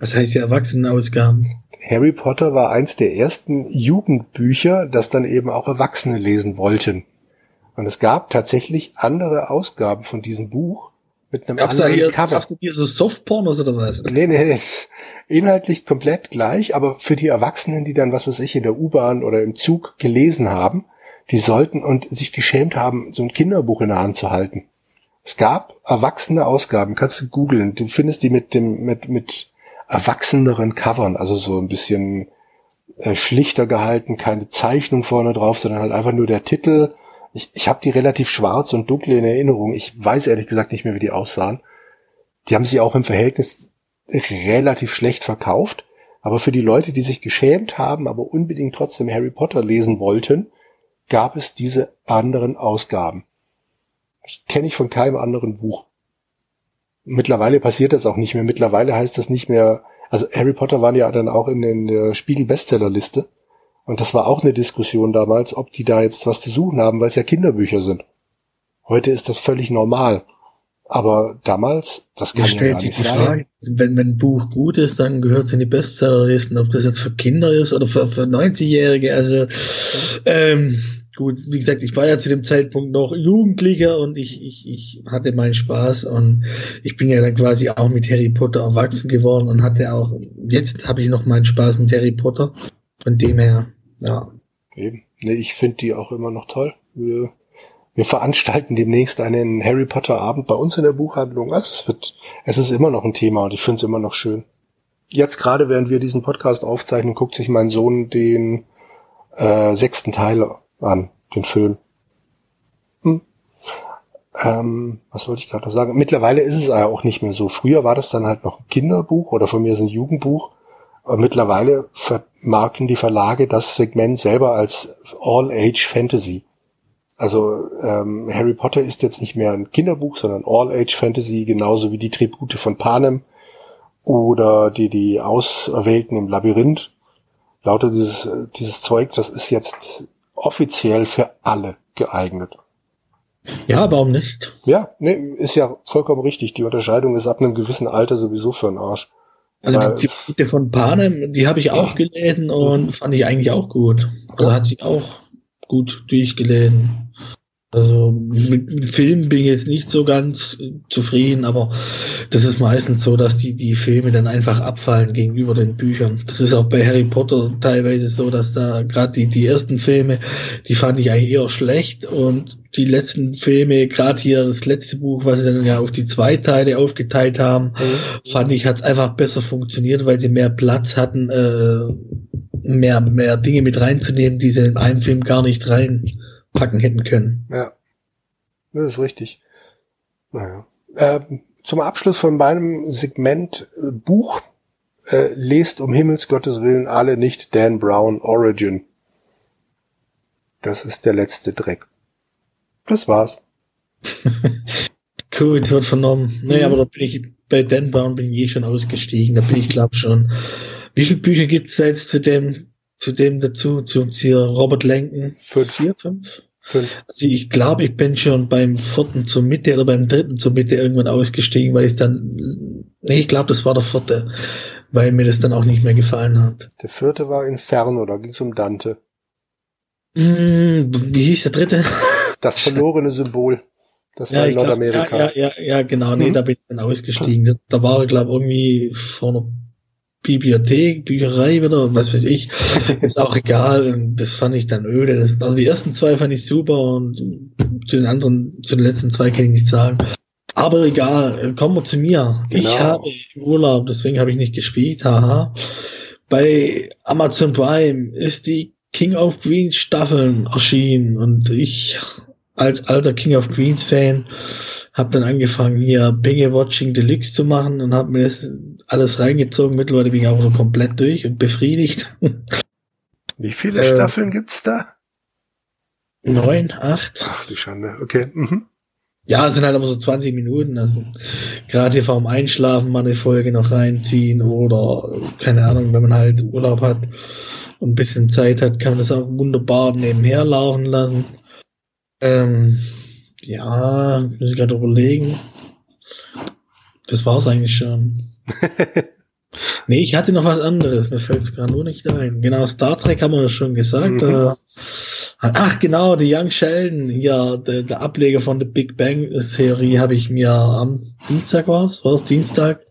[SPEAKER 2] Was heißt die Erwachsenenausgaben?
[SPEAKER 1] Harry Potter war eins der ersten Jugendbücher, das dann eben auch Erwachsene lesen wollten. Und es gab tatsächlich andere Ausgaben von diesem Buch mit einem
[SPEAKER 2] gab's anderen da hier, Cover. Gab's da hier so Softpornos oder was?
[SPEAKER 1] Nee, nee, inhaltlich komplett gleich, aber für die Erwachsenen, die dann, was weiß ich, in der U-Bahn oder im Zug gelesen haben, die sollten und sich geschämt haben, so ein Kinderbuch in der Hand zu halten. Es gab erwachsene Ausgaben, kannst du googeln, du findest die mit dem, mit, mit erwachseneren Covern, also so ein bisschen äh, schlichter gehalten, keine Zeichnung vorne drauf, sondern halt einfach nur der Titel. Ich, ich habe die relativ schwarz und dunkel in Erinnerung. Ich weiß ehrlich gesagt nicht mehr, wie die aussahen. Die haben sie auch im Verhältnis relativ schlecht verkauft. Aber für die Leute, die sich geschämt haben, aber unbedingt trotzdem Harry Potter lesen wollten, gab es diese anderen Ausgaben. Kenne ich von keinem anderen Buch. Mittlerweile passiert das auch nicht mehr. Mittlerweile heißt das nicht mehr, also Harry Potter waren ja dann auch in, in der Spiegel-Bestsellerliste. Und das war auch eine Diskussion damals, ob die da jetzt was zu suchen haben, weil es ja Kinderbücher sind. Heute ist das völlig normal. Aber damals, das kann ja gar nicht sein. Frage,
[SPEAKER 2] wenn, wenn ein Buch gut ist, dann gehört es in die Bestsellerlisten, ob das jetzt für Kinder ist oder für, für 90-Jährige. Also ähm, gut, wie gesagt, ich war ja zu dem Zeitpunkt noch Jugendlicher und ich, ich, ich hatte meinen Spaß und ich bin ja dann quasi auch mit Harry Potter erwachsen geworden und hatte auch, jetzt habe ich noch meinen Spaß mit Harry Potter. Von dem her, ja.
[SPEAKER 1] Eben. Nee, ich finde die auch immer noch toll. Wir wir veranstalten demnächst einen Harry Potter Abend bei uns in der Buchhandlung. Also es wird, es ist immer noch ein Thema und ich finde es immer noch schön. Jetzt gerade, während wir diesen Podcast aufzeichnen, guckt sich mein Sohn den äh, sechsten Teil an, den Film. Hm. Ähm, was wollte ich gerade noch sagen? Mittlerweile ist es ja auch nicht mehr so. Früher war das dann halt noch ein Kinderbuch oder von mir ist ein Jugendbuch. Aber mittlerweile vermarkten die Verlage das Segment selber als All-Age Fantasy. Also ähm, Harry Potter ist jetzt nicht mehr ein Kinderbuch, sondern All-Age-Fantasy, genauso wie die Tribute von Panem oder die, die Auserwählten im Labyrinth. Lauter dieses, dieses Zeug, das ist jetzt offiziell für alle geeignet.
[SPEAKER 2] Ja, warum nicht?
[SPEAKER 1] Ja, nee, ist ja vollkommen richtig. Die Unterscheidung ist ab einem gewissen Alter sowieso für einen Arsch.
[SPEAKER 2] Also Weil, die Tribute von Panem, die habe ich auch gelesen und fand ich eigentlich auch gut. Also hat sich auch gut durchgelesen. Also mit, mit Filmen bin ich jetzt nicht so ganz äh, zufrieden, aber das ist meistens so, dass die, die Filme dann einfach abfallen gegenüber den Büchern. Das ist auch bei Harry Potter teilweise so, dass da gerade die, die ersten Filme, die fand ich eigentlich eher schlecht und die letzten Filme, gerade hier das letzte Buch, was sie dann ja auf die zwei Teile aufgeteilt haben, mhm. fand ich, hat es einfach besser funktioniert, weil sie mehr Platz hatten, äh, mehr, mehr Dinge mit reinzunehmen, die sie in einem Film gar nicht rein packen hätten können.
[SPEAKER 1] Ja. Das ist richtig. Naja. Ähm, zum Abschluss von meinem Segment äh, Buch äh, lest um Himmels Gottes Willen alle nicht Dan Brown Origin. Das ist der letzte Dreck. Das war's.
[SPEAKER 2] Gut, wird vernommen. Naja, aber da bin ich, bei Dan Brown bin ich eh schon ausgestiegen. Da bin ich, glaube schon. Wie viele Bücher gibt's da jetzt zu dem zu dem dazu, zu, zu Robert Lenken?
[SPEAKER 1] Fünf. Vier, fünf?
[SPEAKER 2] Fünf. Also ich glaube, ich bin schon beim vierten zur Mitte oder beim dritten zur Mitte irgendwann ausgestiegen, weil ich dann, nee, ich glaube, das war der vierte, weil mir das dann auch nicht mehr gefallen hat.
[SPEAKER 1] Der vierte war Inferno, da ging es um Dante.
[SPEAKER 2] Mm, wie hieß der dritte?
[SPEAKER 1] Das verlorene Symbol. Das
[SPEAKER 2] war ja, in Nordamerika. ja, ja, ja, ja, genau, nee, hm? da bin ich dann ausgestiegen. Da war, glaube ich, irgendwie vor einer Bibliothek, Bücherei oder was weiß ich, ist auch egal. Das fand ich dann öde. Das, also die ersten zwei fand ich super und zu den anderen, zu den letzten zwei kann ich nicht sagen. Aber egal, kommen wir zu mir. Genau. Ich habe Urlaub, deswegen habe ich nicht gespielt, haha. Bei Amazon Prime ist die King of Queens Staffeln erschienen und ich als alter King of Queens Fan habe dann angefangen hier Binge Watching Deluxe zu machen und habe mir das alles reingezogen. Mittlerweile bin ich auch so komplett durch und befriedigt.
[SPEAKER 1] Wie viele äh, Staffeln gibt's da?
[SPEAKER 2] Neun, acht.
[SPEAKER 1] Ach die Schande, okay. Mhm.
[SPEAKER 2] Ja, es sind halt aber so 20 Minuten. Also gerade hier vorm Einschlafen mal eine Folge noch reinziehen oder keine Ahnung, wenn man halt Urlaub hat und ein bisschen Zeit hat, kann man das auch wunderbar nebenher laufen lassen. Ähm, ja, muss ich gerade überlegen. Das war's eigentlich schon. nee, ich hatte noch was anderes. Mir fällt es gerade nur nicht ein. Genau, Star Trek haben wir schon gesagt. Mhm. Äh, ach, genau, die Young Sheldon. Ja, der, der Ableger von der Big Bang Theorie habe ich mir am Dienstag war's, war es Dienstag,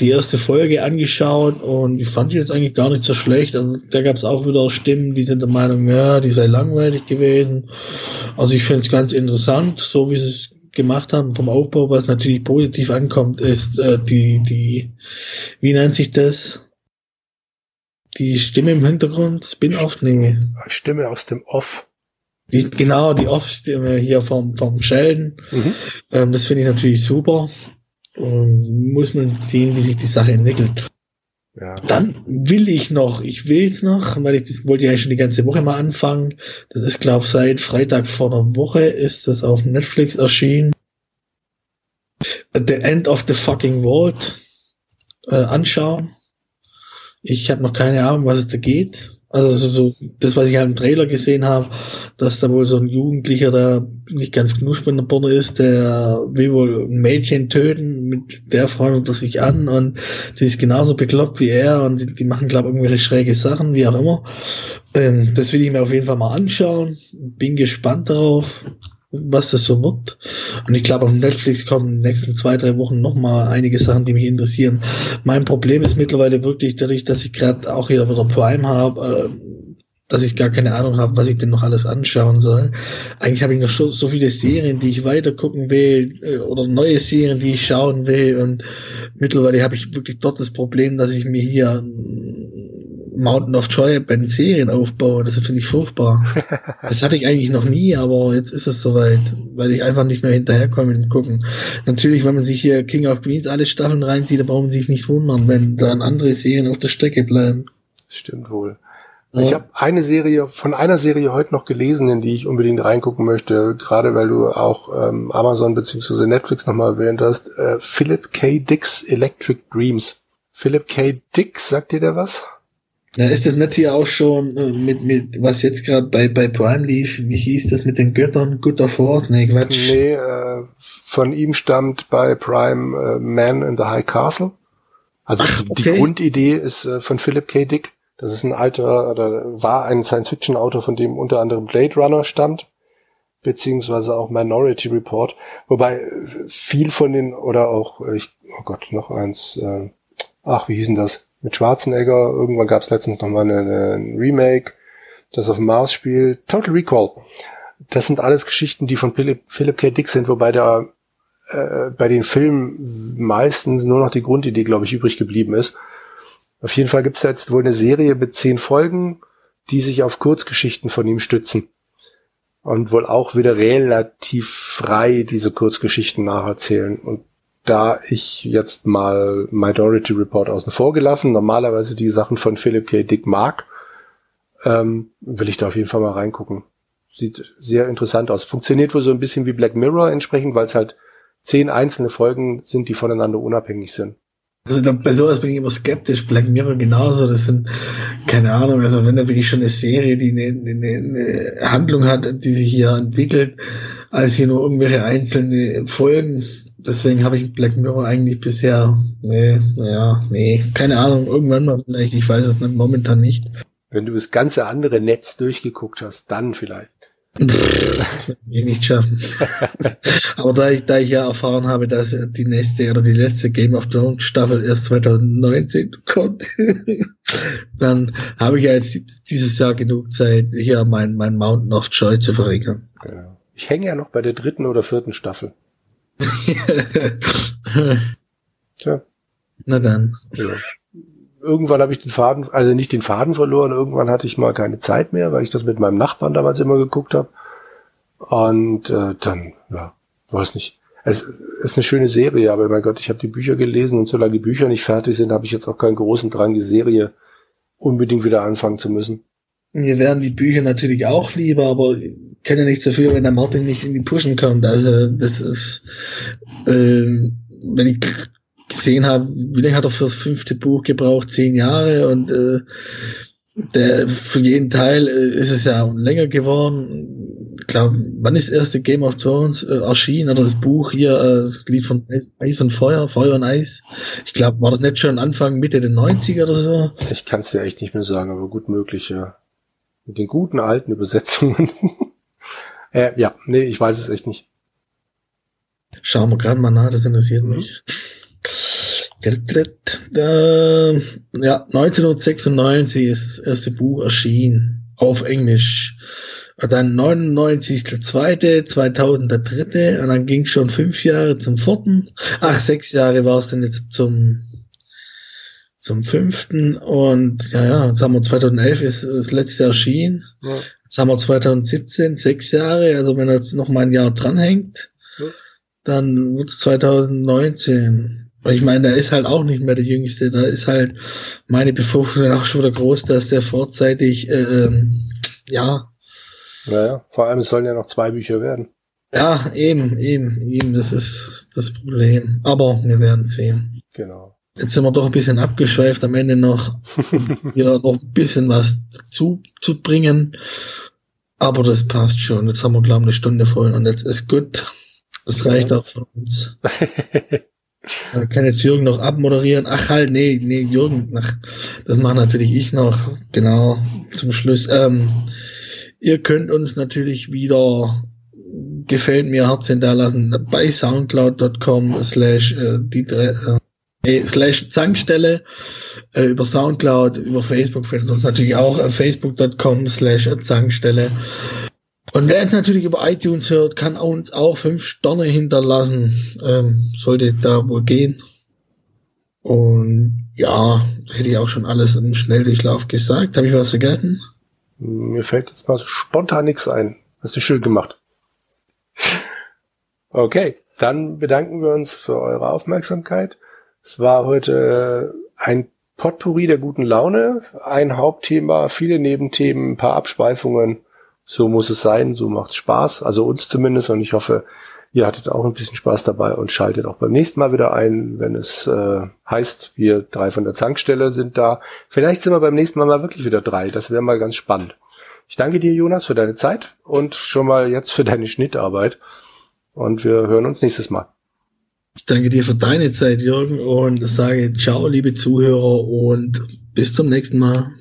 [SPEAKER 2] die erste Folge angeschaut und ich fand die jetzt eigentlich gar nicht so schlecht. Also da gab es auch wieder Stimmen, die sind der Meinung, ja, die sei langweilig gewesen. Also ich finde es ganz interessant, so wie sie es gemacht haben vom Aufbau, was natürlich positiv ankommt, ist äh, die, die, wie nennt sich das? Die Stimme im Hintergrund, Spin-off? Nee.
[SPEAKER 1] Stimme aus dem Off.
[SPEAKER 2] Die, genau, die Off-Stimme hier vom, vom Sheldon. Mhm. Ähm, das finde ich natürlich super. Und muss man sehen, wie sich die Sache entwickelt. Ja. Dann will ich noch, ich will es noch, weil ich das wollte ja schon die ganze Woche mal anfangen. Das ist, glaube seit Freitag vor einer Woche ist das auf Netflix erschienen. The End of the Fucking World äh, anschauen. Ich habe noch keine Ahnung, was es da geht. Also so, das, was ich halt im Trailer gesehen habe, dass da wohl so ein Jugendlicher da nicht ganz knusprig in der Birne ist, der will wohl ein Mädchen töten, mit der freut er sich an und die ist genauso bekloppt wie er und die, die machen, glaube ich, irgendwelche schräge Sachen, wie auch immer. Ähm, das will ich mir auf jeden Fall mal anschauen. Bin gespannt darauf was das so wird. Und ich glaube, auf Netflix kommen in den nächsten zwei, drei Wochen nochmal einige Sachen, die mich interessieren. Mein Problem ist mittlerweile wirklich dadurch, dass ich gerade auch hier wieder Prime habe, äh, dass ich gar keine Ahnung habe, was ich denn noch alles anschauen soll. Eigentlich habe ich noch so, so viele Serien, die ich weiter gucken will äh, oder neue Serien, die ich schauen will. Und mittlerweile habe ich wirklich dort das Problem, dass ich mir hier Mountain of Joy bei den Serien aufbaue. Das finde ich furchtbar. das hatte ich eigentlich noch nie, aber jetzt ist es soweit, weil ich einfach nicht mehr hinterherkomme und gucken. Natürlich, wenn man sich hier King of Queens alle Staffeln reinzieht, da braucht man sich nicht wundern, wenn dann andere Serien auf der Strecke bleiben.
[SPEAKER 1] Stimmt wohl. Ja. Ich habe eine Serie, von einer Serie heute noch gelesen, in die ich unbedingt reingucken möchte, gerade weil du auch ähm, Amazon bzw. Netflix nochmal erwähnt hast. Äh, Philip K. Dick's Electric Dreams. Philip K. Dick, sagt dir der was?
[SPEAKER 2] Na, ist das nicht hier auch schon äh, mit, mit, was jetzt gerade bei, bei Prime lief, wie hieß das mit den Göttern? Good of War? Nee, Quatsch.
[SPEAKER 1] Nee, äh, von ihm stammt bei Prime äh, Man in the High Castle. Also Ach, okay. die Grundidee ist äh, von Philip K. Dick. Das ist ein alter, oder war ein Science-Fiction-Autor, von dem unter anderem Blade Runner stammt, beziehungsweise auch Minority Report. Wobei äh, viel von den, oder auch, äh, ich, oh Gott, noch eins, äh, ach, wie hießen das? Mit Schwarzenegger, irgendwann gab es letztens noch mal eine, eine, ein Remake, das auf dem Mars spielt. Total Recall. Das sind alles Geschichten, die von Philip, Philip K. Dick sind, wobei da äh, bei den Filmen meistens nur noch die Grundidee, glaube ich, übrig geblieben ist. Auf jeden Fall gibt es jetzt wohl eine Serie mit zehn Folgen, die sich auf Kurzgeschichten von ihm stützen. Und wohl auch wieder relativ frei diese Kurzgeschichten nacherzählen. Und da ich jetzt mal Minority Report außen vor gelassen, normalerweise die Sachen von Philip K. Dick mag, ähm, will ich da auf jeden Fall mal reingucken. Sieht sehr interessant aus. Funktioniert wohl so ein bisschen wie Black Mirror entsprechend, weil es halt zehn einzelne Folgen sind, die voneinander unabhängig sind.
[SPEAKER 2] Also da, bei sowas bin ich immer skeptisch. Black Mirror genauso. Das sind, keine Ahnung, also wenn da wirklich schon eine Serie, die eine, eine, eine Handlung hat, die sich hier entwickelt, als hier nur irgendwelche einzelne Folgen. Deswegen habe ich Black Mirror eigentlich bisher, nee, naja, nee, keine Ahnung, irgendwann mal vielleicht, ich weiß es nicht, momentan nicht.
[SPEAKER 1] Wenn du das ganze andere Netz durchgeguckt hast, dann vielleicht.
[SPEAKER 2] Das wird ich nicht schaffen. Aber da ich, da ich ja erfahren habe, dass die nächste oder die letzte Game of Thrones Staffel erst 2019 kommt, dann habe ich ja jetzt dieses Jahr genug Zeit, hier mein, mein Mountain of Joy zu verringern.
[SPEAKER 1] Genau. Ich hänge ja noch bei der dritten oder vierten Staffel.
[SPEAKER 2] Tja. Na dann. Ja
[SPEAKER 1] irgendwann habe ich den Faden, also nicht den Faden verloren, irgendwann hatte ich mal keine Zeit mehr, weil ich das mit meinem Nachbarn damals immer geguckt habe. Und äh, dann, ja, weiß nicht. Es ist eine schöne Serie, aber mein Gott, ich habe die Bücher gelesen und solange die Bücher nicht fertig sind, habe ich jetzt auch keinen großen Drang, die Serie unbedingt wieder anfangen zu müssen.
[SPEAKER 2] Mir wären die Bücher natürlich auch lieber, aber ich kann ja nichts dafür, wenn der Martin nicht in die Pushen kommt. Also das ist, äh, wenn ich gesehen habe, wie lange hat er fürs fünfte Buch gebraucht? Zehn Jahre und äh, der, für jeden Teil äh, ist es ja länger geworden. Ich glaube, wann ist das erste Game of Thrones äh, erschienen? Oder das Buch hier, äh, das Lied von Eis und Feuer, Feuer und Eis. Ich glaube, war das nicht schon Anfang, Mitte der 90er oder so?
[SPEAKER 1] Ich kann es dir echt nicht mehr sagen, aber gut möglich, ja. Mit den guten alten Übersetzungen. äh, ja, nee, ich weiß es echt nicht.
[SPEAKER 2] Schauen wir gerade mal nach, das interessiert mhm. mich. Ja, 1996 ist das erste Buch erschienen. Auf Englisch. Und dann 99 der zweite, 2000 der dritte, und dann ging schon fünf Jahre zum vierten. Ach, sechs Jahre war es dann jetzt zum, zum fünften. Und ja, ja, jetzt haben wir 2011 ist das letzte erschienen. Ja. Jetzt haben wir 2017, sechs Jahre. Also wenn er jetzt noch mal ein Jahr dranhängt, ja. dann wird es 2019. Weil ich meine, der ist halt auch nicht mehr der Jüngste. Da ist halt meine Befürchtung auch schon wieder groß, dass der vorzeitig, äh, ähm, ja.
[SPEAKER 1] Naja, vor allem es sollen ja noch zwei Bücher werden.
[SPEAKER 2] Ja, eben, eben, eben, das ist das Problem. Aber wir werden sehen.
[SPEAKER 1] Genau.
[SPEAKER 2] Jetzt sind wir doch ein bisschen abgeschweift am Ende noch, hier noch ein bisschen was zu, zu bringen. Aber das passt schon. Jetzt haben wir, glaube ich, eine Stunde voll und jetzt ist gut. Das reicht auch für uns. Da kann jetzt Jürgen noch abmoderieren. Ach halt, nee, nee, Jürgen, ach, das mache natürlich ich noch. Genau, zum Schluss. Ähm, ihr könnt uns natürlich wieder gefällt mir Herz hinterlassen bei soundcloud.com slash äh, die äh, slash Zankstelle äh, über Soundcloud, über Facebook findet uns natürlich auch äh, facebook.com slash Zankstelle. Und wer es natürlich über iTunes hört, kann uns auch fünf Sterne hinterlassen. Ähm, sollte da wohl gehen. Und ja, hätte ich auch schon alles im Schnelldurchlauf gesagt. Habe ich was vergessen?
[SPEAKER 1] Mir fällt jetzt mal spontan nichts ein. Hast du schön gemacht. Okay, dann bedanken wir uns für eure Aufmerksamkeit. Es war heute ein Potpourri der guten Laune, ein Hauptthema, viele Nebenthemen, ein paar Abschweifungen. So muss es sein, so macht's Spaß, also uns zumindest und ich hoffe, ihr hattet auch ein bisschen Spaß dabei und schaltet auch beim nächsten Mal wieder ein, wenn es äh, heißt, wir drei von der Zankstelle sind da. Vielleicht sind wir beim nächsten Mal mal wirklich wieder drei, das wäre mal ganz spannend. Ich danke dir, Jonas, für deine Zeit und schon mal jetzt für deine Schnittarbeit und wir hören uns nächstes Mal.
[SPEAKER 2] Ich danke dir für deine Zeit, Jürgen, und sage ciao, liebe Zuhörer, und bis zum nächsten Mal.